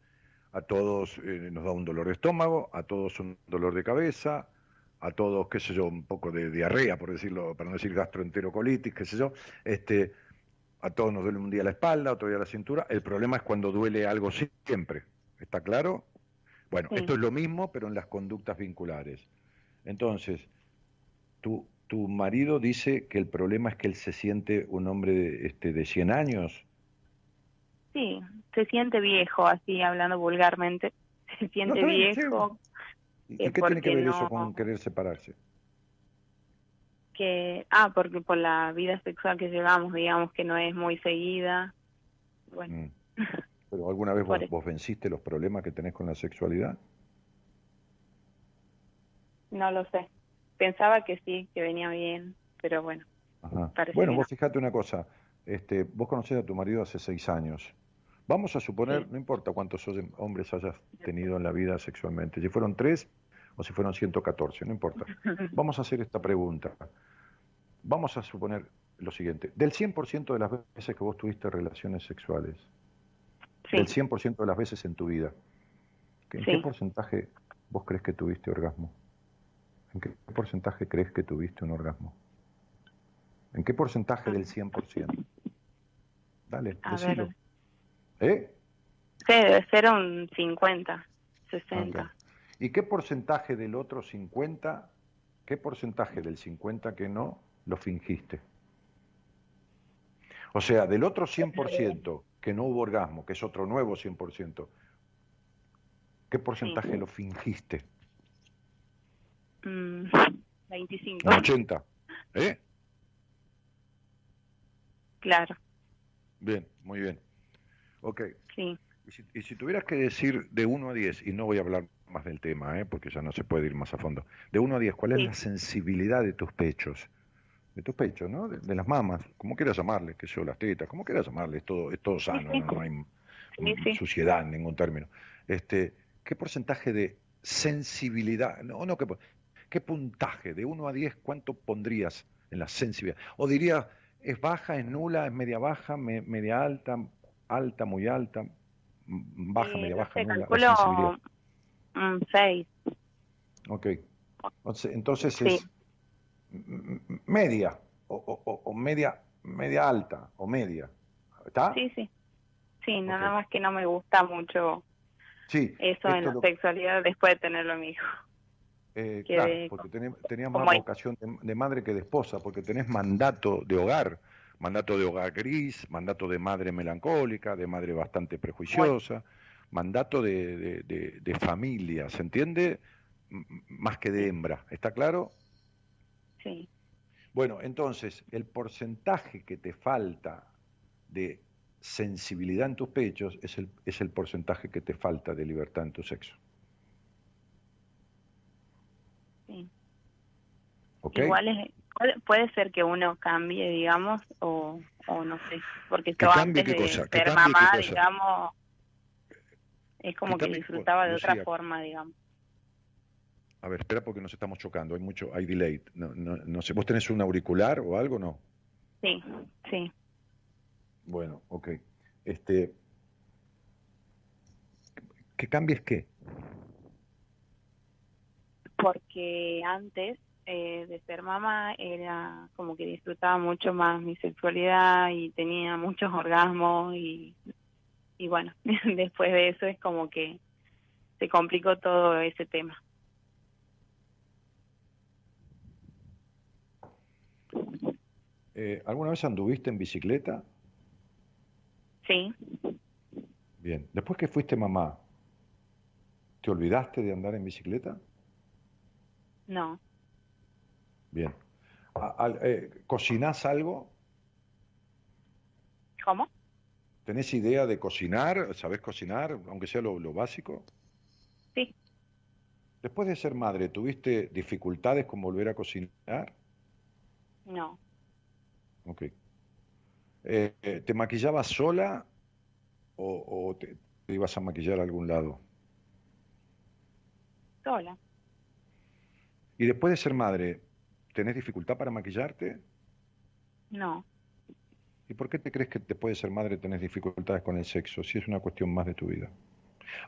a todos eh, nos da un dolor de estómago, a todos un dolor de cabeza, a todos, qué sé yo, un poco de diarrea, por decirlo, para no decir gastroenterocolitis, qué sé yo, este, a todos nos duele un día la espalda, otro día la cintura. El problema es cuando duele algo siempre, ¿está claro? Bueno, Sí. esto es lo mismo, pero en las conductas vinculares. Entonces, tu, tu marido dice que el problema es que él se siente un hombre de, este, de 100 años. Sí, se siente viejo, así hablando vulgarmente. Se siente sí. viejo, ¿Y qué tiene que ver eso con querer separarse? Que, ah, porque por la vida sexual que llevamos, digamos que no es muy seguida. Bueno, Mm. ¿Pero alguna vez vos, vos venciste los problemas que tenés con la sexualidad? no lo sé. Pensaba que sí, que venía bien, pero bueno. Ajá. Bueno, vos fijate una cosa, este, vos conocés a tu marido hace seis años. Vamos a suponer, Sí. no importa cuántos hombres hayas tenido en la vida sexualmente, si fueron tres o si fueron 114, no importa. Vamos a hacer esta pregunta. Vamos a suponer lo siguiente, del 100% de las veces que vos tuviste relaciones sexuales, Sí, del 100% de las veces en tu vida, ¿en qué Sí. porcentaje vos crees que tuviste orgasmo? ¿En qué porcentaje crees que tuviste un orgasmo? ¿En qué porcentaje del 100%? Dale, A decilo. ver. ¿Eh? sí, debe ser un 50, 60. Ok. ¿Y qué porcentaje del otro 50, qué porcentaje del 50 que no lo fingiste? O sea, del otro 100% que no hubo orgasmo, que es otro nuevo 100%, ¿qué porcentaje lo fingiste? Mm, 25, Un 80. ¿Eh? claro, Bien, muy bien. Ok. sí. Y si, y si tuvieras que decir de 1 a 10, y no voy a hablar más del tema, ¿eh? porque ya no se puede ir más a fondo, de 1 a 10, ¿cuál es Sí. la sensibilidad de tus pechos? De tus pechos, ¿no? De, de las mamas, como quieras llamarles, que yo, las tetas, como quieras llamarles, todo, es todo sano, no, no hay suciedad en ningún término. Este, ¿Qué porcentaje de sensibilidad, no, no, qué, qué puntaje, de 1 a 10, cuánto pondrías en la sensibilidad? O diría, ¿es baja, es nula, es media baja, me- media alta, alta, muy alta, baja, Eh, media baja, nula, la sensibilidad? Un 6, Ok. Entonces, entonces Sí. es media, o, o- o- media, media alta, o media. ¿Está? sí, sí, Sí, nada más que no me gusta mucho Sí, eso en la lo- sexualidad después de tenerlo a mi hijo. Eh, claro, porque tenés- tenías más vocación de, de madre que de esposa, porque tenés mandato de hogar, mandato de hogar gris, mandato de madre melancólica, de madre bastante prejuiciosa, mandato de, de- de- de familia, ¿se entiende? M- Más que de hembra, ¿está claro? Sí, Bueno, entonces, el porcentaje que te falta de sensibilidad en tus pechos es el, es el porcentaje que te falta de libertad en tu sexo. sí. ¿Ok? Igual es, puede, ser que uno cambie, digamos, o, o no sé, porque ¿Que yo antes de ser mamá, digamos, es como que disfrutaba de otra forma, digamos. A ver, espera porque nos estamos chocando, hay mucho, hay delay. No, no, no sé, ¿vos tenés un auricular o algo? No. Sí, sí. Bueno, ok. Este, ¿Que cambies qué? porque antes eh, de ser mamá era como que disfrutaba mucho más mi sexualidad y tenía muchos orgasmos y, y bueno, después de eso es como que se complicó todo ese tema. Eh, ¿Alguna vez anduviste en bicicleta? Sí, Bien. Después que fuiste mamá, ¿te olvidaste de andar en bicicleta? no, Bien. A- al- eh, ¿Cocinás algo? ¿cómo? ¿Tenés idea de cocinar? ¿Sabés cocinar, aunque sea lo, lo básico? Sí, Después de ser madre, ¿tuviste dificultades con volver a cocinar? no, Ok. Eh, eh, ¿te maquillabas sola o, o te, te ibas a maquillar a algún lado? sola. Y después de ser madre, ¿tenés dificultad para maquillarte? No, ¿Y por qué te crees que después de ser madre tenés dificultades con el sexo? Si es una cuestión más de tu vida.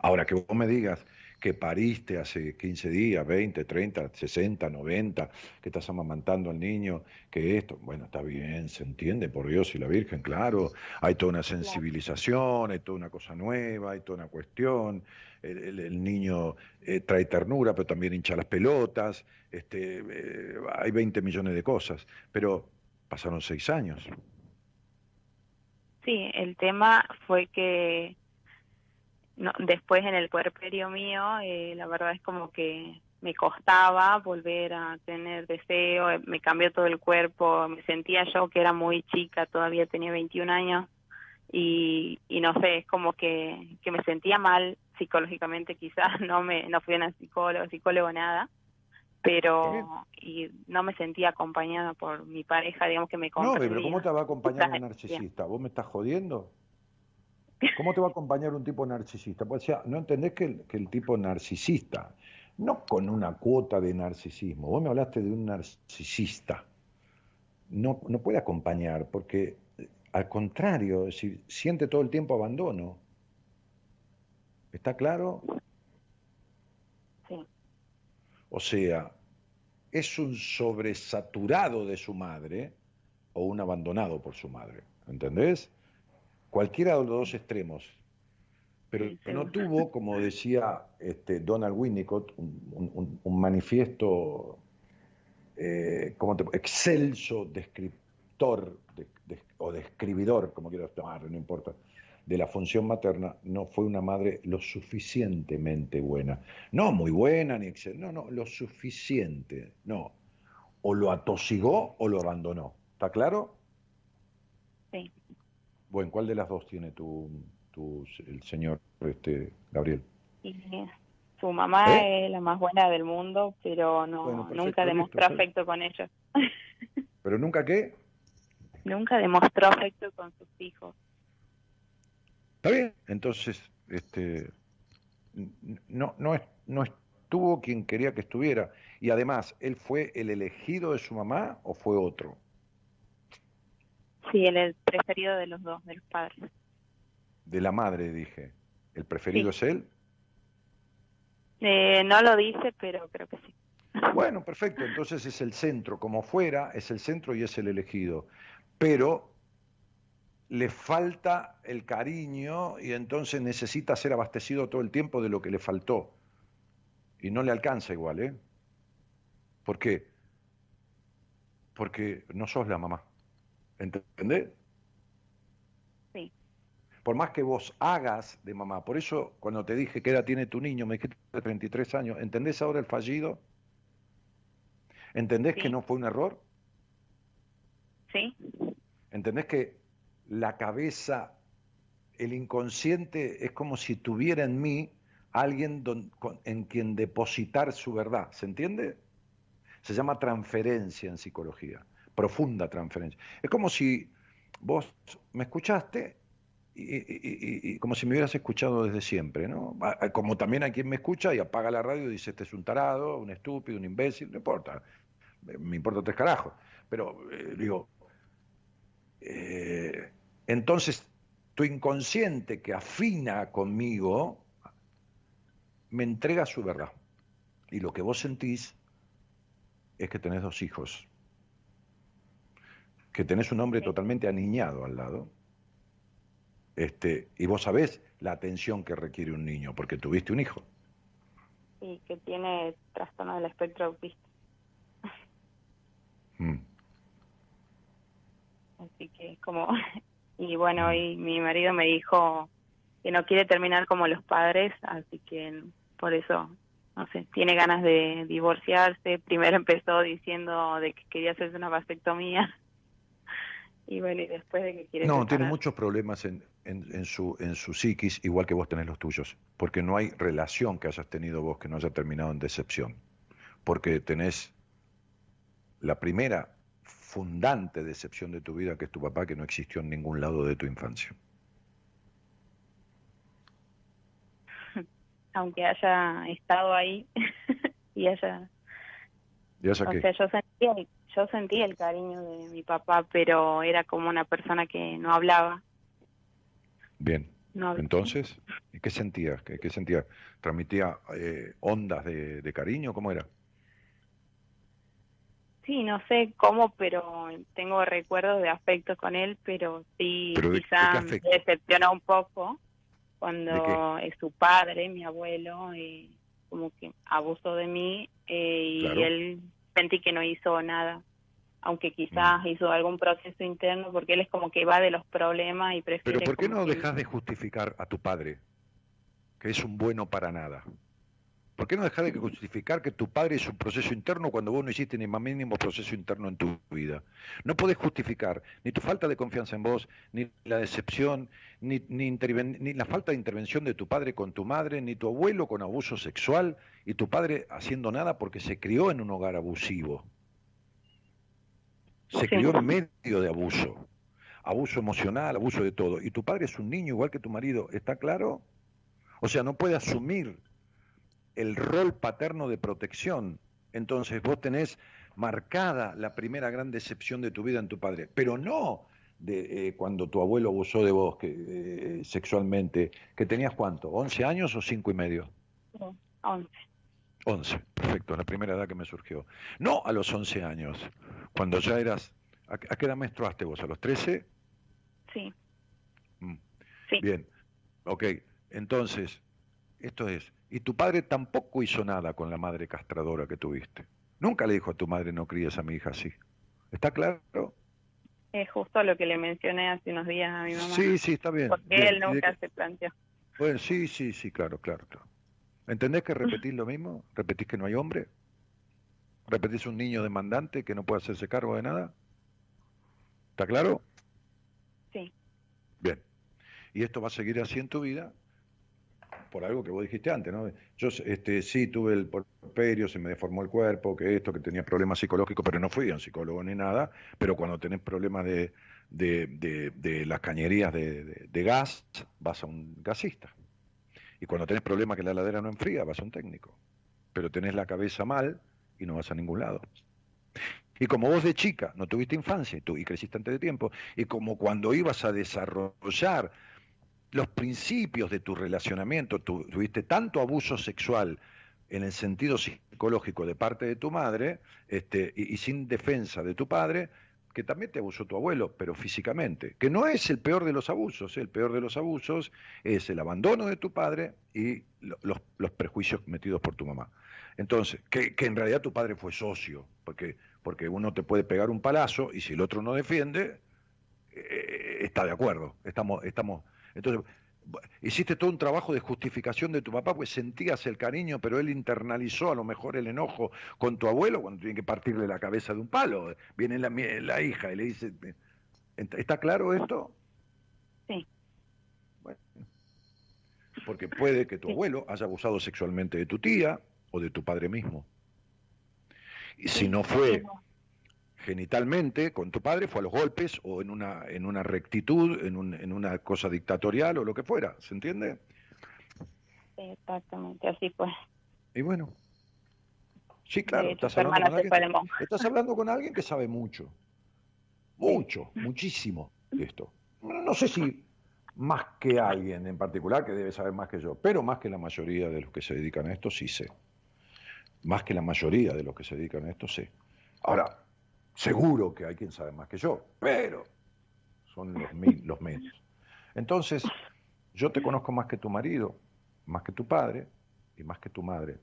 Ahora, que vos me digas que pariste hace 15 días, 20, 30, 60, 90, que estás amamantando al niño, que esto, bueno, está bien, se entiende, por Dios y la Virgen, claro, hay toda una sensibilización, hay toda una cosa nueva, hay toda una cuestión, el, el- el niño eh, trae ternura, pero también hincha las pelotas, este, eh, hay 20 millones de cosas, pero pasaron seis años. Sí, el tema fue que no, después en el puerperio mío, eh, la verdad es como que me costaba volver a tener deseo, eh, me cambió todo el cuerpo, me sentía yo que era muy chica, todavía tenía 21 años y, y no sé, es como que, que me sentía mal psicológicamente quizás, no me no fui a una psicólogo, psicólogo nada, pero y no me sentía acompañada por mi pareja, digamos que me No, comprendía. pero ¿cómo te va a acompañar un narcisista? ¿Vos me estás jodiendo? ¿Cómo te va a acompañar un tipo narcisista? Pues, o sea, no entendés que el, que el tipo narcisista, no con una cuota de narcisismo, vos me hablaste de un narcisista, no, no puede acompañar, porque eh, al contrario, decir, siente todo el tiempo abandono. ¿Está claro? O sea, es un sobresaturado de su madre o un abandonado por su madre. ¿Entendés? Cualquiera de los dos extremos. Pero no tuvo, como decía este, Donald Winnicott, un, un- un- un manifiesto eh, ¿cómo te- excelso descriptor de- de- o describidor, como quieras llamarlo, no importa, de la función materna, no fue una madre lo suficientemente buena. No muy buena ni excel, no, no, lo suficiente, no. O lo atosigó o lo abandonó. ¿Está claro? Sí. Bueno, ¿cuál de las dos tiene tu, tu- el señor este, Gabriel? Su mamá ¿Eh? es la más buena del mundo, pero no Bueno, perfecto, nunca demostró afecto con ellos. ¿Pero nunca qué? nunca demostró afecto con sus hijos. Está bien. Entonces, este, no, no, es- no estuvo quien quería que estuviera. Y además, ¿él fue el elegido de su mamá o fue otro? Sí, el preferido de los dos, de los padres. De la madre, dije. ¿El preferido es él? Eh, no lo dice, pero creo que sí. Bueno, perfecto. Entonces es el centro. Como fuera, es el centro y es el elegido. Pero le falta el cariño y entonces necesita ser abastecido todo el tiempo de lo que le faltó. Y no le alcanza igual, ¿eh? ¿Por qué? Porque no sos la mamá. ¿Entendés? Sí. Por más que vos hagas de mamá. Por eso, cuando te dije qué edad tiene tu niño, me dijiste 33 años. ¿Entendés ahora el fallido? ¿Entendés Sí. que no fue un error? Sí, ¿Entendés que la cabeza, el inconsciente, es como si tuviera en mí alguien en quien depositar su verdad? ¿Se entiende? Se llama transferencia en psicología, profunda transferencia. Es como si vos me escuchaste y, como si me hubieras escuchado desde siempre, ¿no? Como también hay quien me escucha y apaga la radio y dice, este es un tarado, un estúpido, un imbécil, no importa, me- me importa tres carajos. Pero eh, digo, eh, entonces, tu inconsciente que afina conmigo me entrega su verdad. Y lo que vos sentís es que tenés dos hijos, que tenés un hombre totalmente aniñado al lado. Este, y vos sabés la atención que requiere un niño, porque tuviste un hijo. y que tiene trastorno del espectro autista. Mm. Así que como... Y bueno, hoy mi marido me dijo que no quiere terminar como los padres, así que por eso, no sé, tiene ganas de divorciarse. Primero empezó diciendo de que quería hacerse una vasectomía. Y bueno, y después de que quiere... No, tiene muchos problemas en, en- en su, en su psiquis, igual que vos tenés los tuyos, porque no hay relación que hayas tenido vos que no haya terminado en decepción, porque tenés la primera fundante decepción de tu vida, que es tu papá, que no existió en ningún lado de tu infancia. Aunque haya estado ahí y haya... ¿Ya sé O qué? sea, yo sentía, el- yo sentía el cariño de mi papá, pero era como una persona que no hablaba. Bien. No hablaba. Entonces, ¿y qué sentías? ¿Qué, qué sentías? ¿Transmitía eh, ondas de, de cariño? ¿Cómo era? Sí, no sé cómo, pero tengo recuerdos de afectos con él, pero sí, ¿Pero de- de quizá me afecto? decepcionó un poco ¿De cuando eh, su padre, mi abuelo, eh, como que abusó de mí eh, y él sentí que no hizo nada, aunque quizás Mm. hizo algún proceso interno, porque él es como que va de los problemas y prefiere... Pero ¿por qué no dejas de justificar a tu padre, que es un bueno para nada? ¿Por qué no dejas de justificar que tu padre es un proceso interno cuando vos no hiciste ni más mínimo proceso interno en tu vida? No podés justificar ni tu falta de confianza en vos, ni la decepción, ni, ni, interven- ni la falta de intervención de tu padre con tu madre, ni tu abuelo con abuso sexual y tu padre haciendo nada porque se crió en un hogar abusivo. Se Sí. crió en medio de abuso abuso emocional, abuso de todo. Y tu padre es un niño igual que tu marido, ¿está claro? O sea, no puede asumir el rol paterno de protección. Entonces vos tenés marcada la primera gran decepción de tu vida en tu padre, pero no de eh, cuando tu abuelo abusó de vos que, eh, sexualmente, que tenías cuánto, 11 años o cinco y medio? Once. 11, perfecto, la primera edad que me surgió. No a los 11 años, cuando ya eras, ¿a, a qué edad menstruaste vos? ¿A los 13? Sí. Mm. Sí. Bien, ok, entonces, esto es, y tu padre tampoco hizo nada con la madre castradora que tuviste. Nunca le dijo a tu madre no críes a mi hija así. ¿Está claro? Es justo lo que le mencioné hace unos días a mi mamá. Sí, sí, está bien. Porque bien. él ¿Y de nunca se planteó. Bueno, sí, sí, sí, claro, claro, claro. ¿Entendés que repetís lo mismo? ¿Repetís que no hay hombre? ¿Repetís un niño demandante que no puede hacerse cargo de nada? ¿Está claro? Sí. Bien. Y esto va a seguir así en tu vida por algo que vos dijiste antes, ¿no? Yo este, sí tuve el porperio, se me deformó el cuerpo, que esto, que tenía problemas psicológicos, pero no fui a un psicólogo ni nada. Pero cuando tenés problemas de, de, las cañerías de, gas, vas a un gasista. Y cuando tenés problemas que la heladera no enfría, vas a un técnico. Pero tenés la cabeza mal y no vas a ningún lado. Y como vos de chica no tuviste infancia tú, y creciste antes de tiempo, y como cuando ibas a desarrollar los principios de tu relacionamiento, tu- tuviste tanto abuso sexual en el sentido psicológico de parte de tu madre, este, y, sin defensa de tu padre, que también te abusó tu abuelo, pero físicamente, que no es el peor de los abusos, ¿eh? el peor de los abusos es el abandono de tu padre y lo- los, prejuicios metidos por tu mamá. Entonces, que, que en realidad tu padre fue socio, porque, porque uno te puede pegar un palazo y si el otro no defiende, eh, está de acuerdo. Estamos, estamos, entonces, hiciste todo un trabajo de justificación de tu papá, pues sentías el cariño, pero él internalizó a lo mejor el enojo con tu abuelo cuando tiene que partirle la cabeza de un palo. Viene la, hija y le dice, ¿Ent- ¿está claro esto? Sí. Bueno, porque puede que tu abuelo haya abusado sexualmente de tu tía o de tu padre mismo. Y si no fue genitalmente con tu padre, fue a los golpes o en una, en una rectitud, en, un- en una cosa dictatorial o lo que fuera, ¿se entiende? Sí, exactamente, así fue. Y bueno, sí, claro, estás hablando, con alguien, estás hablando con alguien que sabe mucho, mucho, muchísimo de esto. No sé si más que alguien en particular que debe saber más que yo, pero más que la mayoría de los que se dedican a esto sí sé. Más que la mayoría de los que se dedican a esto sé. Ahora, seguro que hay quien sabe más que yo, pero son los, mil, los menos. Entonces, yo te conozco más que tu marido, más que tu padre y más que tu madre.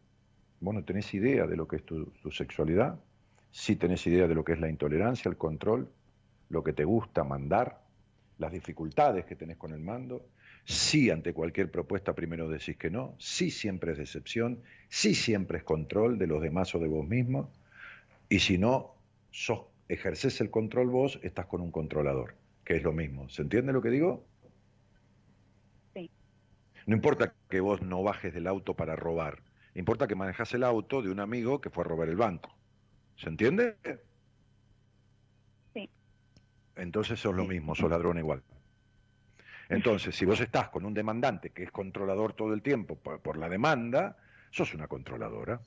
Vos no tenés idea de lo que es tu, tu sexualidad, sí tenés idea de lo que es la intolerancia, el control, lo que te gusta mandar, las dificultades que tenés con el mando, sí ante cualquier propuesta primero decís que no, sí siempre es decepción, sí siempre es control de los demás o de vos mismo, y si no sos, ejerces el control vos, estás con un controlador, que es lo mismo. ¿Se entiende lo que digo? Sí. No importa que vos no bajes del auto para robar, importa que manejas el auto de un amigo que fue a robar el banco. ¿Se entiende? Sí. Entonces sos lo mismo, sos ladrón igual. Entonces, si vos estás con un demandante que es controlador todo el tiempo por, por la demanda, sos una controladora.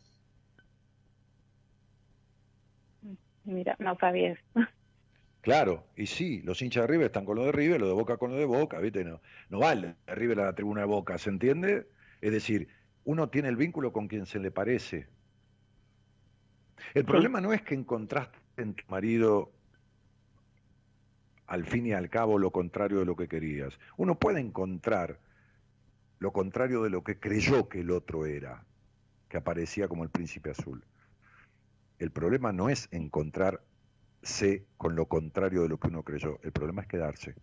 Mira, no sabía eso. Claro, y sí, los hinchas de River están con lo de River, lo de Boca con lo de Boca, ¿viste? No, no vale de River a la tribuna de Boca, ¿se entiende? Es decir, uno tiene el vínculo con quien se le parece. El problema no es que encontraste en tu marido al fin y al cabo lo contrario de lo que querías. Uno puede encontrar lo contrario de lo que creyó que el otro era, que aparecía como el príncipe azul. El problema no es encontrarse con lo contrario de lo que uno creyó, el problema es quedarse.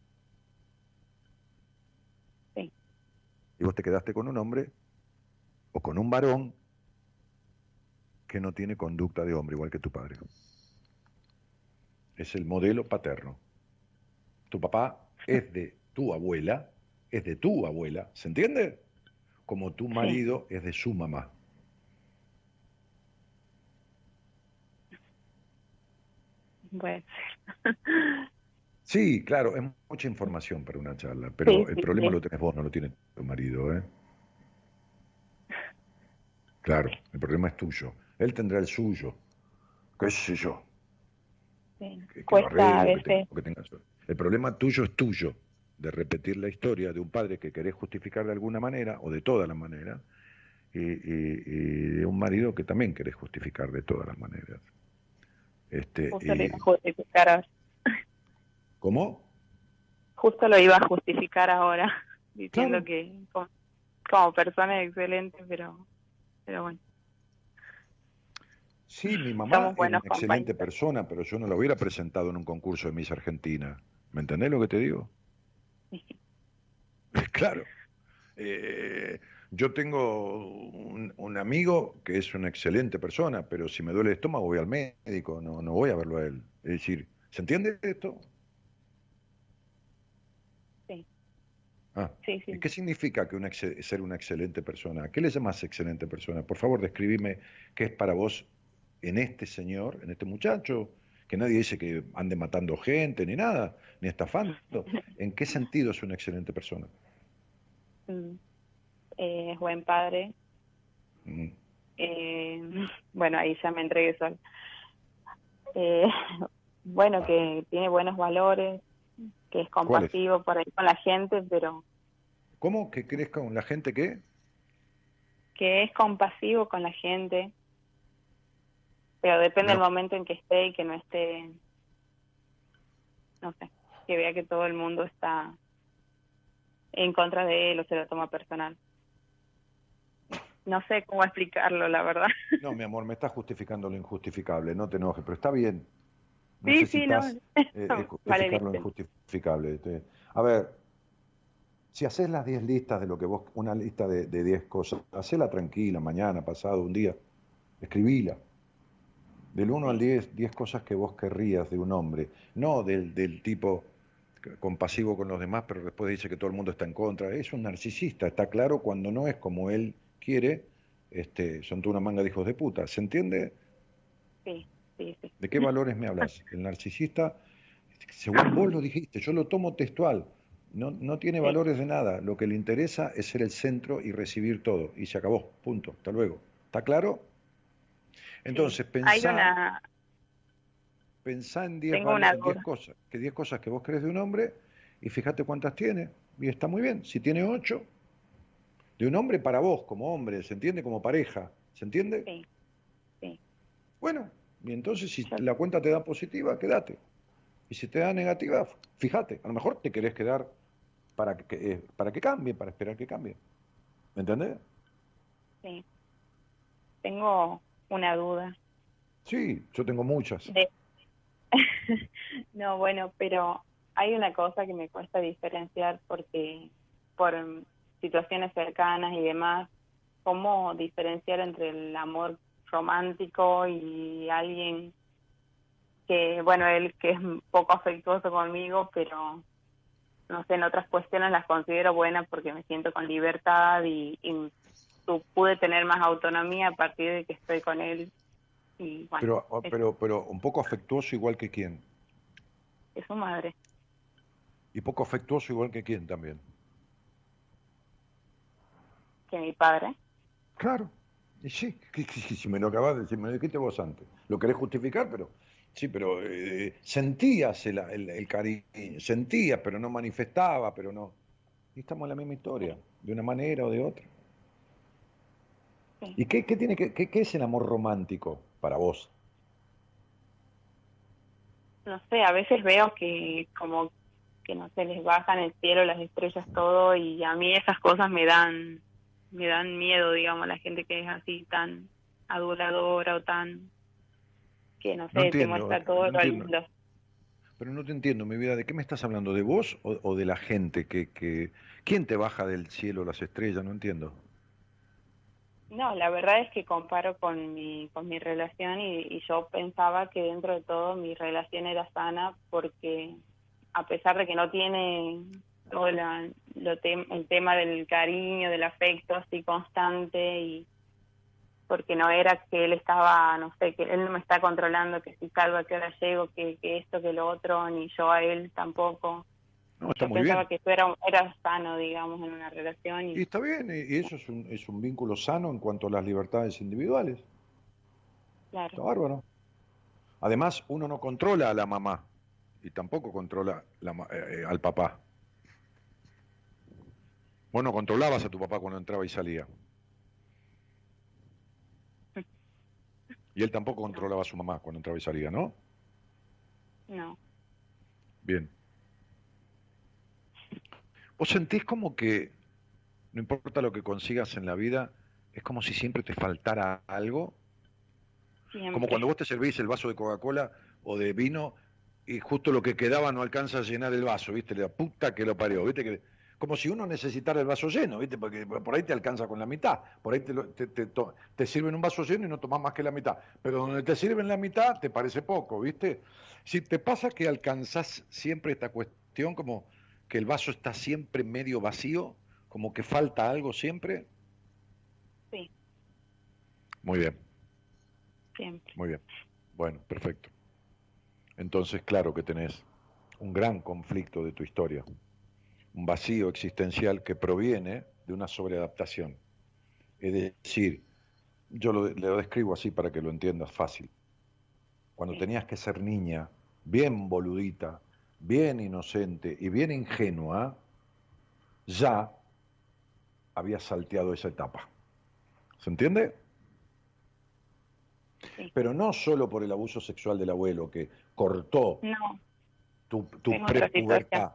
Sí. Y vos te quedaste con un hombre o con un varón que no tiene conducta de hombre, igual que tu padre. Es el modelo paterno. Tu papá es de tu abuela, es de tu abuela, ¿se entiende? Como tu marido es de su mamá. Sí, claro, es mucha información para una charla, pero Sí, el sí, problema sí. lo tenés vos, no lo tiene tu marido, ¿eh? Claro, el problema es tuyo. Él tendrá el suyo, qué sé yo, que, que lo arregle, que tenga-. El problema tuyo es tuyo, de repetir la historia de un padre que querés justificar de alguna manera, o de todas las maneras, y, y- y de un marido que también querés justificar de todas las maneras. Este, Justo lo y- iba a justificar ahora. ¿Cómo? Justo lo iba a justificar ahora, diciendo Claro. que como, como persona es excelente, pero, pero bueno. Sí, mi mamá buenos una excelente persona, pero yo no la hubiera presentado en un concurso de Miss Argentina. ¿Me entendés lo que te digo? Claro. Eh, yo tengo un, un amigo que es una excelente persona, pero si me duele el estómago voy al médico, no, no voy a verlo a él. Es decir, ¿se entiende esto? Sí. Ah, Sí, sí. ¿y ¿Qué significa que una ser una excelente persona? ¿Qué le llamas excelente persona? Por favor, describime qué es para vos en este señor, en este muchacho, que nadie dice que ande matando gente ni nada, ni estafando. ¿En qué sentido es una excelente persona? Mm. Eh, es buen padre. Eh, bueno, ahí ya me entregué sola. Eh, bueno, que tiene buenos valores, que es compasivo por ahí con la gente, pero ¿Cómo que crees con la gente que? que es compasivo con la gente, pero depende del No. momento en que esté y que no esté. no sé, que vea que todo el mundo está en contra de él o se lo toma personal. No sé cómo explicarlo, la verdad. No, mi amor, me estás justificando lo injustificable, no te enojes, pero está bien. Sí, sí, no. Eh, eh, justificar lo injustificable. Este, A ver, si haces las 10 listas de lo que vos, una lista de de 10 cosas, hacela tranquila, mañana, pasado, un día, escribila. Del 1 al 10, 10 cosas que vos querrías de un hombre, no del, del tipo compasivo con los demás, pero después dice que todo el mundo está en contra. Es un narcisista, está claro cuando no es como él quiere, este, son toda una manga de hijos de puta. ¿Se entiende? Sí, sí, sí. ¿De qué valores me hablas? El narcisista, según vos lo dijiste, yo lo tomo textual, no, no tiene valores de nada. Lo que le interesa es ser el centro y recibir todo. Y se acabó, punto. Hasta luego. ¿Está claro? Entonces, Hay pensá, una... pensá en 10 tengo una valo- 10 duda. cosas, que 10 cosas que vos crees de un hombre y fíjate cuántas tiene. Y está muy bien. Si tiene 8, de un hombre para vos, como hombre, ¿se entiende? Como pareja, ¿se entiende? Sí, sí. Bueno, y entonces si la cuenta te da positiva, quédate. Y si te da negativa, fíjate, a lo mejor te querés quedar para que, eh, para que cambie, para esperar que cambie. ¿Me entendés? Sí. Tengo una duda. Sí, yo tengo muchas. De... no, bueno, pero hay una cosa que me cuesta diferenciar porque por situaciones cercanas y demás, ¿cómo diferenciar entre el amor romántico y alguien que, bueno, él que es poco afectuoso conmigo, pero no sé, en otras cuestiones las considero buenas porque me siento con libertad y, y pude tener más autonomía a partir de que estoy con él. Y bueno, Pero, es- pero, pero un poco afectuoso igual que quién. es su madre. Y poco afectuoso igual que quién también. Que mi padre. Claro. Y sí, si me lo acabas de decir, me lo dijiste vos antes. Lo querés justificar, pero sí, pero eh, sentías el, el, el cariño, sentías, pero no manifestaba, pero no. Y estamos en la misma historia, de una manera o de otra. Sí. ¿Y qué, qué tiene que, qué, qué es el amor romántico para vos? No sé, a veces veo que como que no sé, les bajan el cielo, las estrellas, todo, y a mí esas cosas me dan, me dan miedo, digamos, la gente que es así tan aduladora o tan, que no sé, No te entiendo, muestra no todo entiendo. lindo. Pero no te entiendo, mi vida, ¿de qué me estás hablando? ¿De vos o, o de la gente? que, que ¿Quién te baja del cielo las estrellas? No entiendo. No, la verdad es que comparo con mi, con mi relación y, y yo pensaba que dentro de todo mi relación era sana porque a pesar de que no tiene todo la- lo tem- el tema del cariño, del afecto así constante y porque no era que él estaba, no sé, que él no me está controlando, que si salgo a qué hora llego, que, que esto, que lo otro, ni yo a él tampoco. No, está Yo muy bien. pensaba que eso era, era sano, digamos, en una relación. Y está bien, y eso es un, es un vínculo sano en cuanto a las libertades individuales. Está claro, bárbaro. Además, uno no controla a la mamá y tampoco controla la eh, eh, al papá. Vos no controlabas a tu papá cuando entraba y salía. Y él tampoco controlaba a su mamá cuando entraba y salía, ¿no? no. Bien. ¿Vos sentís como que, no importa lo que consigas en la vida, es como si siempre te faltara algo? Siempre. Como cuando vos te servís el vaso de Coca-Cola o de vino y justo lo que quedaba no alcanza a llenar el vaso, ¿viste? La puta que lo parió, ¿viste? Que, como si uno necesitara el vaso lleno, ¿viste? Porque por ahí te alcanza con la mitad, por ahí te, te sirven un vaso lleno y no tomás más que la mitad, pero donde te sirven la mitad te parece poco, ¿viste? Si te pasa que alcanzás siempre esta cuestión como que el vaso está siempre medio vacío, como que falta algo siempre. Sí, Muy bien. siempre. Muy bien. Bueno, perfecto. Entonces, claro que tenés un gran conflicto de tu historia, un vacío existencial que proviene de una sobreadaptación. Es decir, yo lo, lo describo así para que lo entiendas fácil. Cuando tenías que ser niña, bien boludita, bien inocente y bien ingenua, ya habías salteado esa etapa. ¿Se entiende? Sí. Pero no solo por el abuso sexual del abuelo que cortó No, Tu, tu prepubertad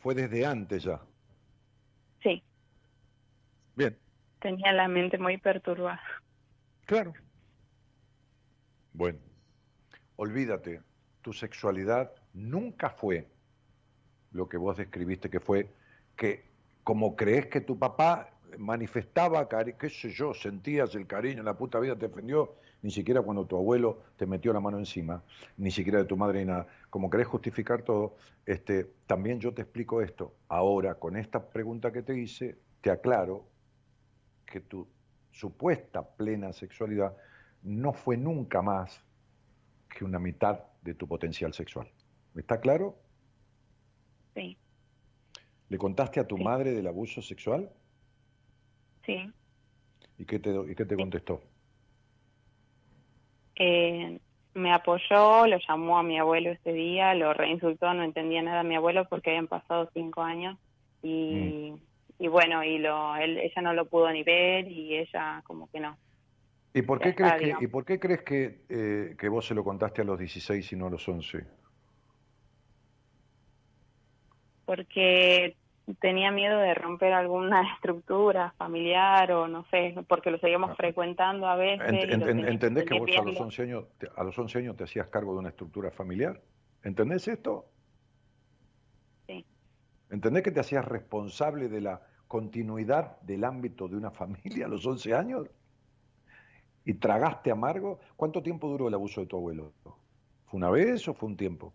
fue desde antes ya. Sí, Bien, tenía la mente muy perturbada. claro. Bueno, olvídate, tu sexualidad nunca fue lo que vos describiste que fue que como crees que tu papá manifestaba, cari- qué sé yo, sentías el cariño, la puta vida te defendió, ni siquiera cuando tu abuelo te metió la mano encima, ni siquiera de tu madre ni nada. Como querés justificar todo, este, también yo te explico esto. Ahora, con esta pregunta que te hice, te aclaro que tu supuesta plena sexualidad no fue nunca más que una mitad de tu potencial sexual. ¿Me está claro? Sí, ¿Le contaste a tu Sí. madre del abuso sexual? sí. ¿Y qué te, y qué te contestó? Eh, me apoyó, lo llamó a mi abuelo ese día, lo reinsultó, no entendía nada a mi abuelo porque habían pasado cinco años y, y bueno, y lo, él, ella no lo pudo ni ver y ella como que no. ¿Y por qué está, crees que. ¿y por qué crees que, eh, que vos se lo contaste a los 16 y no a los 11? Porque tenía miedo de romper alguna estructura familiar o no sé, porque lo seguíamos Ah. frecuentando a veces. Ent- ent- ¿Entendés que vos a los limpiarlo. 11 años te, a los 11 años te hacías cargo de una estructura familiar? ¿Entendés esto? Sí. ¿Entendés que te hacías responsable de la continuidad del ámbito de una familia a los 11 años? ¿Y tragaste amargo? ¿Cuánto tiempo duró el abuso de tu abuelo? ¿Fue una vez o fue un tiempo?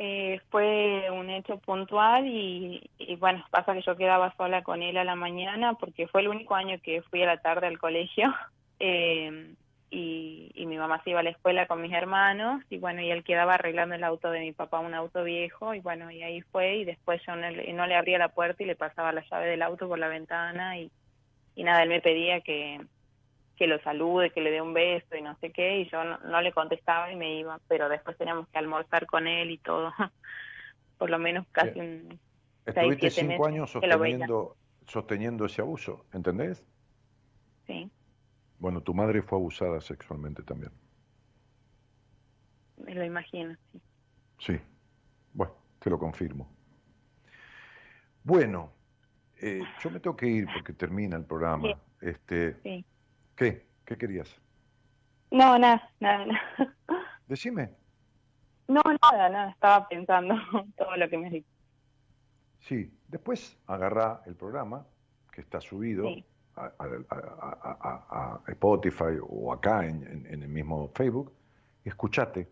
Eh, fue un hecho puntual y, y bueno, pasa que yo quedaba sola con él a la mañana porque fue el único año que fui a la tarde al colegio eh, y, mi mamá se iba a la escuela con mis hermanos y bueno, y él quedaba arreglando el auto de mi papá, un auto viejo y bueno, y ahí fue y después yo no le, no le abría la puerta y le pasaba la llave del auto por la ventana y nada, él me pedía que, que lo salude, que le dé un beso y no sé qué, y yo no, no le contestaba y me iba, pero después teníamos que almorzar con él y todo, por lo menos casi un... Estuviste siete cinco meses años sosteniendo, sosteniendo ese abuso, ¿entendés? Sí, Bueno, tu madre fue abusada sexualmente también. me lo imagino, sí. Sí. Bueno, te lo confirmo. Bueno, eh, yo me tengo que ir porque termina el programa. Sí. Este, sí. ¿Qué? ¿Qué querías? No, nada, nada, nada. Decime. No, nada, nada, estaba pensando todo lo que me dicho. Sí, después agarrá el programa que está subido Sí. a, a- a- a- a- a Spotify o acá en, en- en el mismo Facebook y escuchate.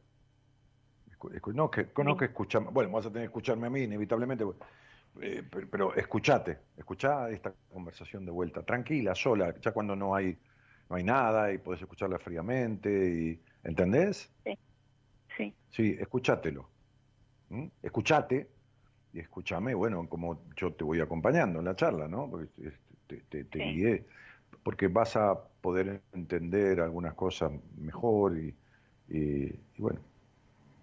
Escu- escu- No que, no Sí. que escuchame, bueno, vas a tener que escucharme a mí inevitablemente, eh, pero, pero escuchate, escuchá esta conversación de vuelta, tranquila, sola, ya cuando no hay, no hay nada y podés escucharla fríamente, y, ¿entendés? Sí, Sí, escúchatelo. ¿Mm? Escuchate y escúchame, bueno, como yo te voy acompañando en la charla, ¿no? Porque te, te- te Sí. guié, porque vas a poder entender algunas cosas mejor y, y- y bueno,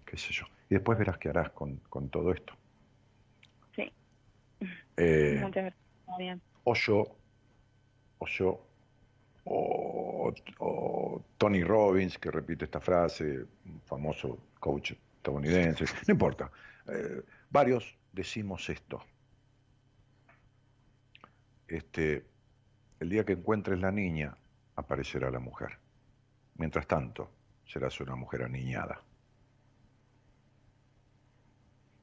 qué sé yo. Y después verás qué harás con, con todo esto. sí. Eh, Muchas gracias. Muy bien. o yo, o yo, o, o Tony Robbins, que repite esta frase, un famoso coach estadounidense, no importa, eh, varios decimos esto. Este, el día que encuentres la niña, aparecerá la mujer. Mientras tanto, serás una mujer aniñada.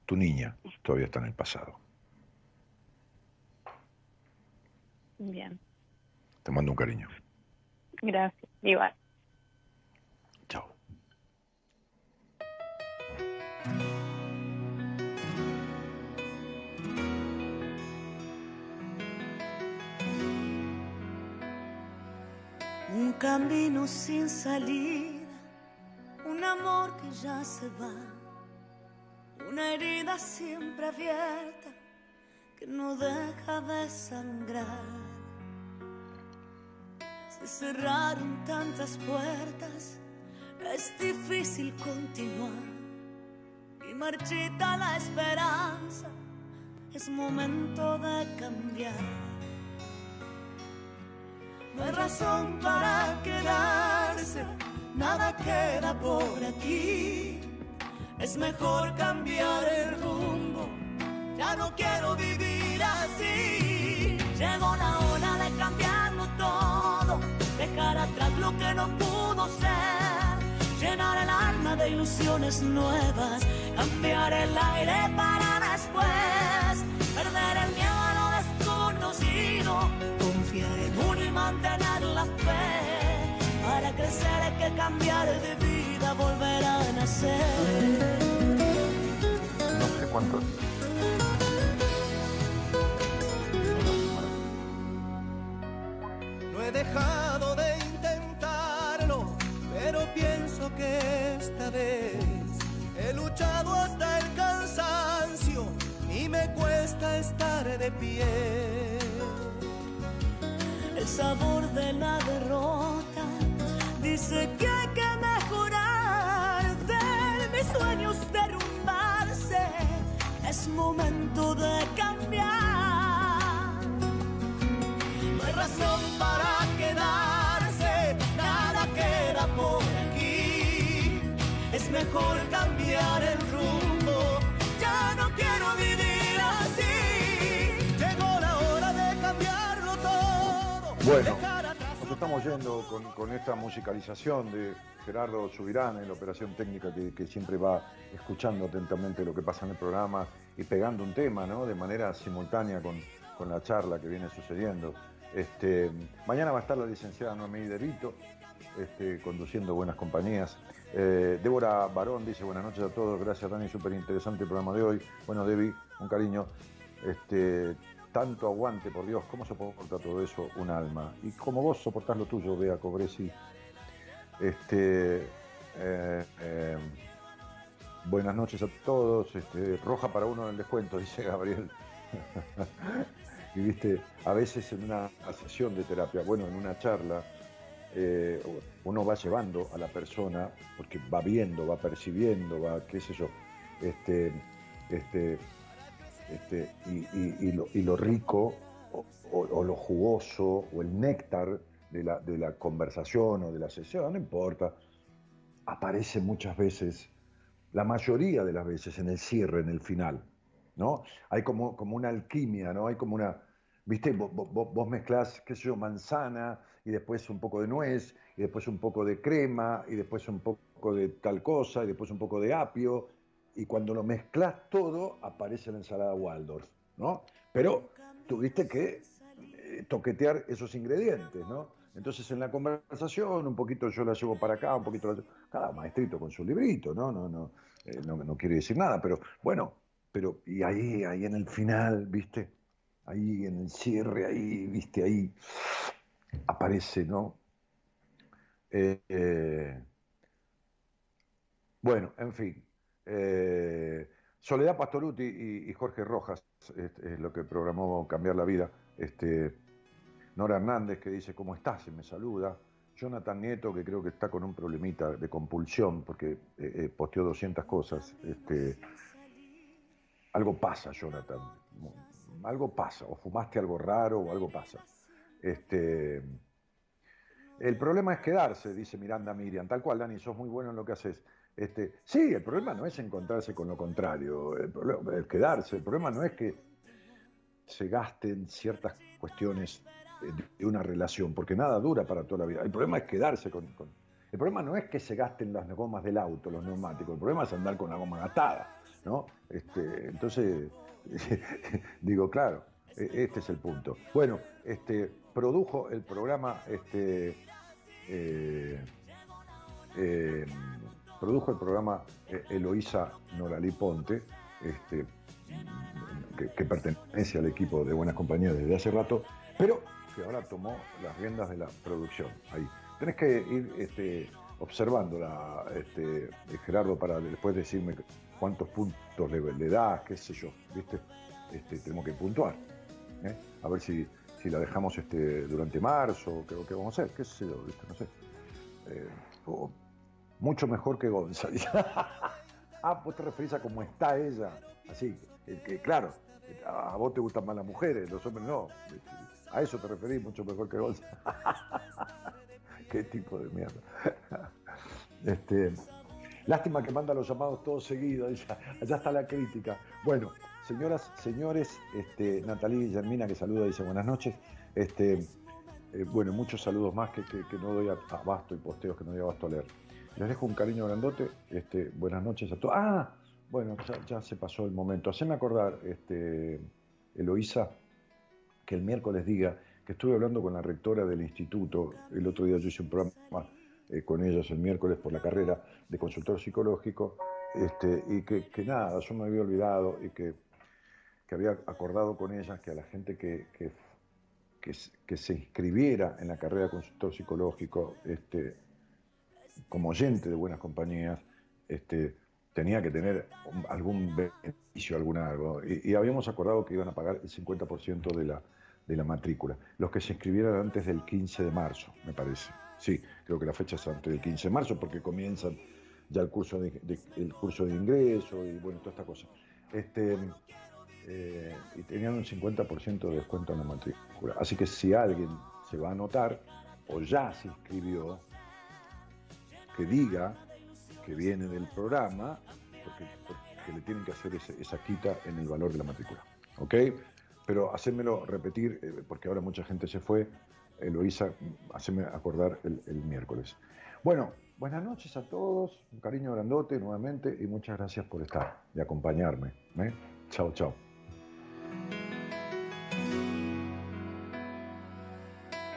Tu niña todavía está en el pasado. Bien, Te mando un cariño. Gracias. Igual. Chao. Un camino sin salida, un amor que ya se va, una herida siempre abierta que no deja de sangrar. Cerraron tantas puertas, es difícil continuar y marchita la esperanza, es momento de cambiar. No hay razón para quedarse, nada queda por aquí. Es mejor cambiar el rumbo, ya no quiero vivir así. Llegó la hora de cambiarlo todo, atrás lo que no pudo ser, llenar el alma de ilusiones nuevas, cambiar el aire para después, perder el miedo a lo desconocido, confiar en uno y mantener la fe. Para crecer hay que cambiar de vida, volver a nacer. No sé cuántos. No he dejado de esta vez he luchado hasta el cansancio y me cuesta estar de pie. El sabor de la derrota dice que hay que mejorar. De mis sueños derrumbarse, es momento de cambiar. Mejor cambiar el rumbo, ya no quiero vivir así. Llegó la hora de cambiarlo todo. Bueno, nos estamos yendo con, con esta musicalización de Gerardo Subirán en la operación técnica que, que siempre va escuchando atentamente lo que pasa en el programa y pegando un tema ¿no? de manera simultánea con, con la charla que viene sucediendo. Este, mañana va a estar la licenciada Noemí De Vito, este, conduciendo buenas compañías. Eh, Débora Barón dice buenas noches a todos, gracias Dani, súper interesante el programa de hoy. Bueno, Debbie, un cariño. Este, tanto aguante, por Dios, ¿cómo soporta todo eso un alma? Y como vos soportás lo tuyo, Bea Cobresi. Este, eh, eh, buenas noches a todos. Este, roja para uno en el descuento, dice Gabriel. y viste, a veces en una sesión de terapia, bueno, en una charla, eh, uno va llevando a la persona, porque va viendo, va percibiendo, va, qué sé yo, este, este, este, y, y- y lo, y lo rico o, o- o lo jugoso o el néctar de la, de la conversación o de la sesión, no importa, aparece muchas veces, la mayoría de las veces en el cierre, en el final, ¿no? Hay como, como una alquimia, ¿no? Hay como una, viste, vos, vos- vos- qué sé yo, manzana y después un poco de nuez y después un poco de crema y después un poco de tal cosa y después un poco de apio y cuando lo mezclas todo aparece la ensalada Waldorf, ¿no? Pero tuviste que eh, toquetear esos ingredientes, ¿no? Entonces en la conversación un poquito yo la llevo para acá, un poquito la llevo- cada maestrito con su librito, ¿no? No, no, eh, no, no quiere decir nada, pero bueno, pero y ahí, ahí en el final, ¿viste? Ahí en el cierre, ahí, ¿viste? Ahí aparece, ¿no? Eh, eh, bueno, en fin. eh, Soledad Pastoruti y, Jorge Rojas es, es lo que programó Cambiar la Vida. Este, Nora Hernández que dice, ¿cómo estás? Y me saluda. Jonathan Nieto, que creo que está con un problemita de compulsión, porque posteó 200 cosas. Este, algo pasa, Jonathan. Algo pasa. O fumaste algo raro o algo pasa. Este, el problema es quedarse, dice Miranda Miriam. Tal cual, Dani, sos muy bueno en lo que haces. Este, sí, el problema no es encontrarse con lo contrario, el problema es quedarse. El problema no es que se gasten ciertas cuestiones de- una relación, porque nada dura para toda la vida. El problema es quedarse con, El problema no es que se gasten las gomas del auto, los neumáticos, el problema es andar con la goma gastada, ¿no? Este, entonces, digo, claro, este es el punto. Bueno, este, produjo el programa, este, eh, eh, produjo el programa eh, Eloísa Noralí Ponte, este, que, pertenece al equipo de Buenas Compañías desde hace rato, pero que ahora tomó las riendas de la producción. Ahí. Tenés que ir este, observándola, este, Gerardo, para después decirme cuántos puntos le, le qué sé yo, ¿viste? Este, tenemos que puntuar. ¿Eh? A ver si, si la dejamos este, durante marzo, qué, qué vamos a hacer, qué sé yo. No sé. Eh, mucho mejor que Gonza. ah, vos te referís a cómo está ella. Así, que, que, claro, a vos te gustan más las mujeres, los hombres no. A eso te referís, mucho mejor que Gonza. Qué tipo de mierda. Este, Lástima que manda los llamados todos seguidos, allá está la crítica. Bueno, señoras, señores, este, Natalie Guillermina que saluda, dice buenas noches. Este, eh, bueno, muchos saludos más que, no doy abasto y posteos que no doy abasto a leer. Les dejo un cariño grandote. Este, buenas noches a todos. Ah, bueno, ya, se pasó el momento. Haceme acordar, este, Eloísa, que el miércoles diga que estuve hablando con la rectora del instituto. El otro día yo hice un programa eh, con ellos el miércoles por la carrera de consultor psicológico. Este, y que, nada, yo me había olvidado y que, que había acordado con ellas que a la gente que, que se inscribiera en la carrera de consultor psicológico este, como oyente de buenas compañías, este, tenía que tener algún beneficio, algún algo. Y, habíamos acordado que iban a pagar el 50% de la, de la matrícula. Los que se inscribieran antes del 15 de marzo, me parece. Sí, creo que la fecha es antes del 15 de marzo porque comienzan ya el curso de, el curso de ingreso y bueno, toda esta cosa. Este, eh, y tenían un 50% de descuento en la matrícula. Así que si alguien se va a anotar o ya se inscribió, que diga que viene del programa, porque, le tienen que hacer esa quita en el valor de la matrícula. ¿Ok? Pero hacémelo repetir, eh, porque ahora mucha gente se fue. Eloisa, haceme acordar el, miércoles. Bueno, buenas noches a todos, un cariño grandote nuevamente y muchas gracias por estar y acompañarme. ¿eh? Chao, chao.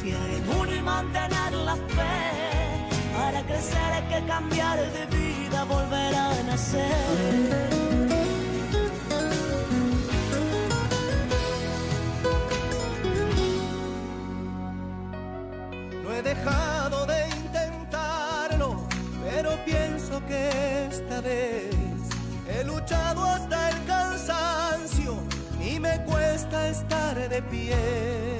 confiar en uno y mantener la fe. Para crecer hay que cambiar de vida, volver a nacer. No he dejado de intentarlo, pero pienso que esta vez he luchado hasta el cansancio y me cuesta estar de pie.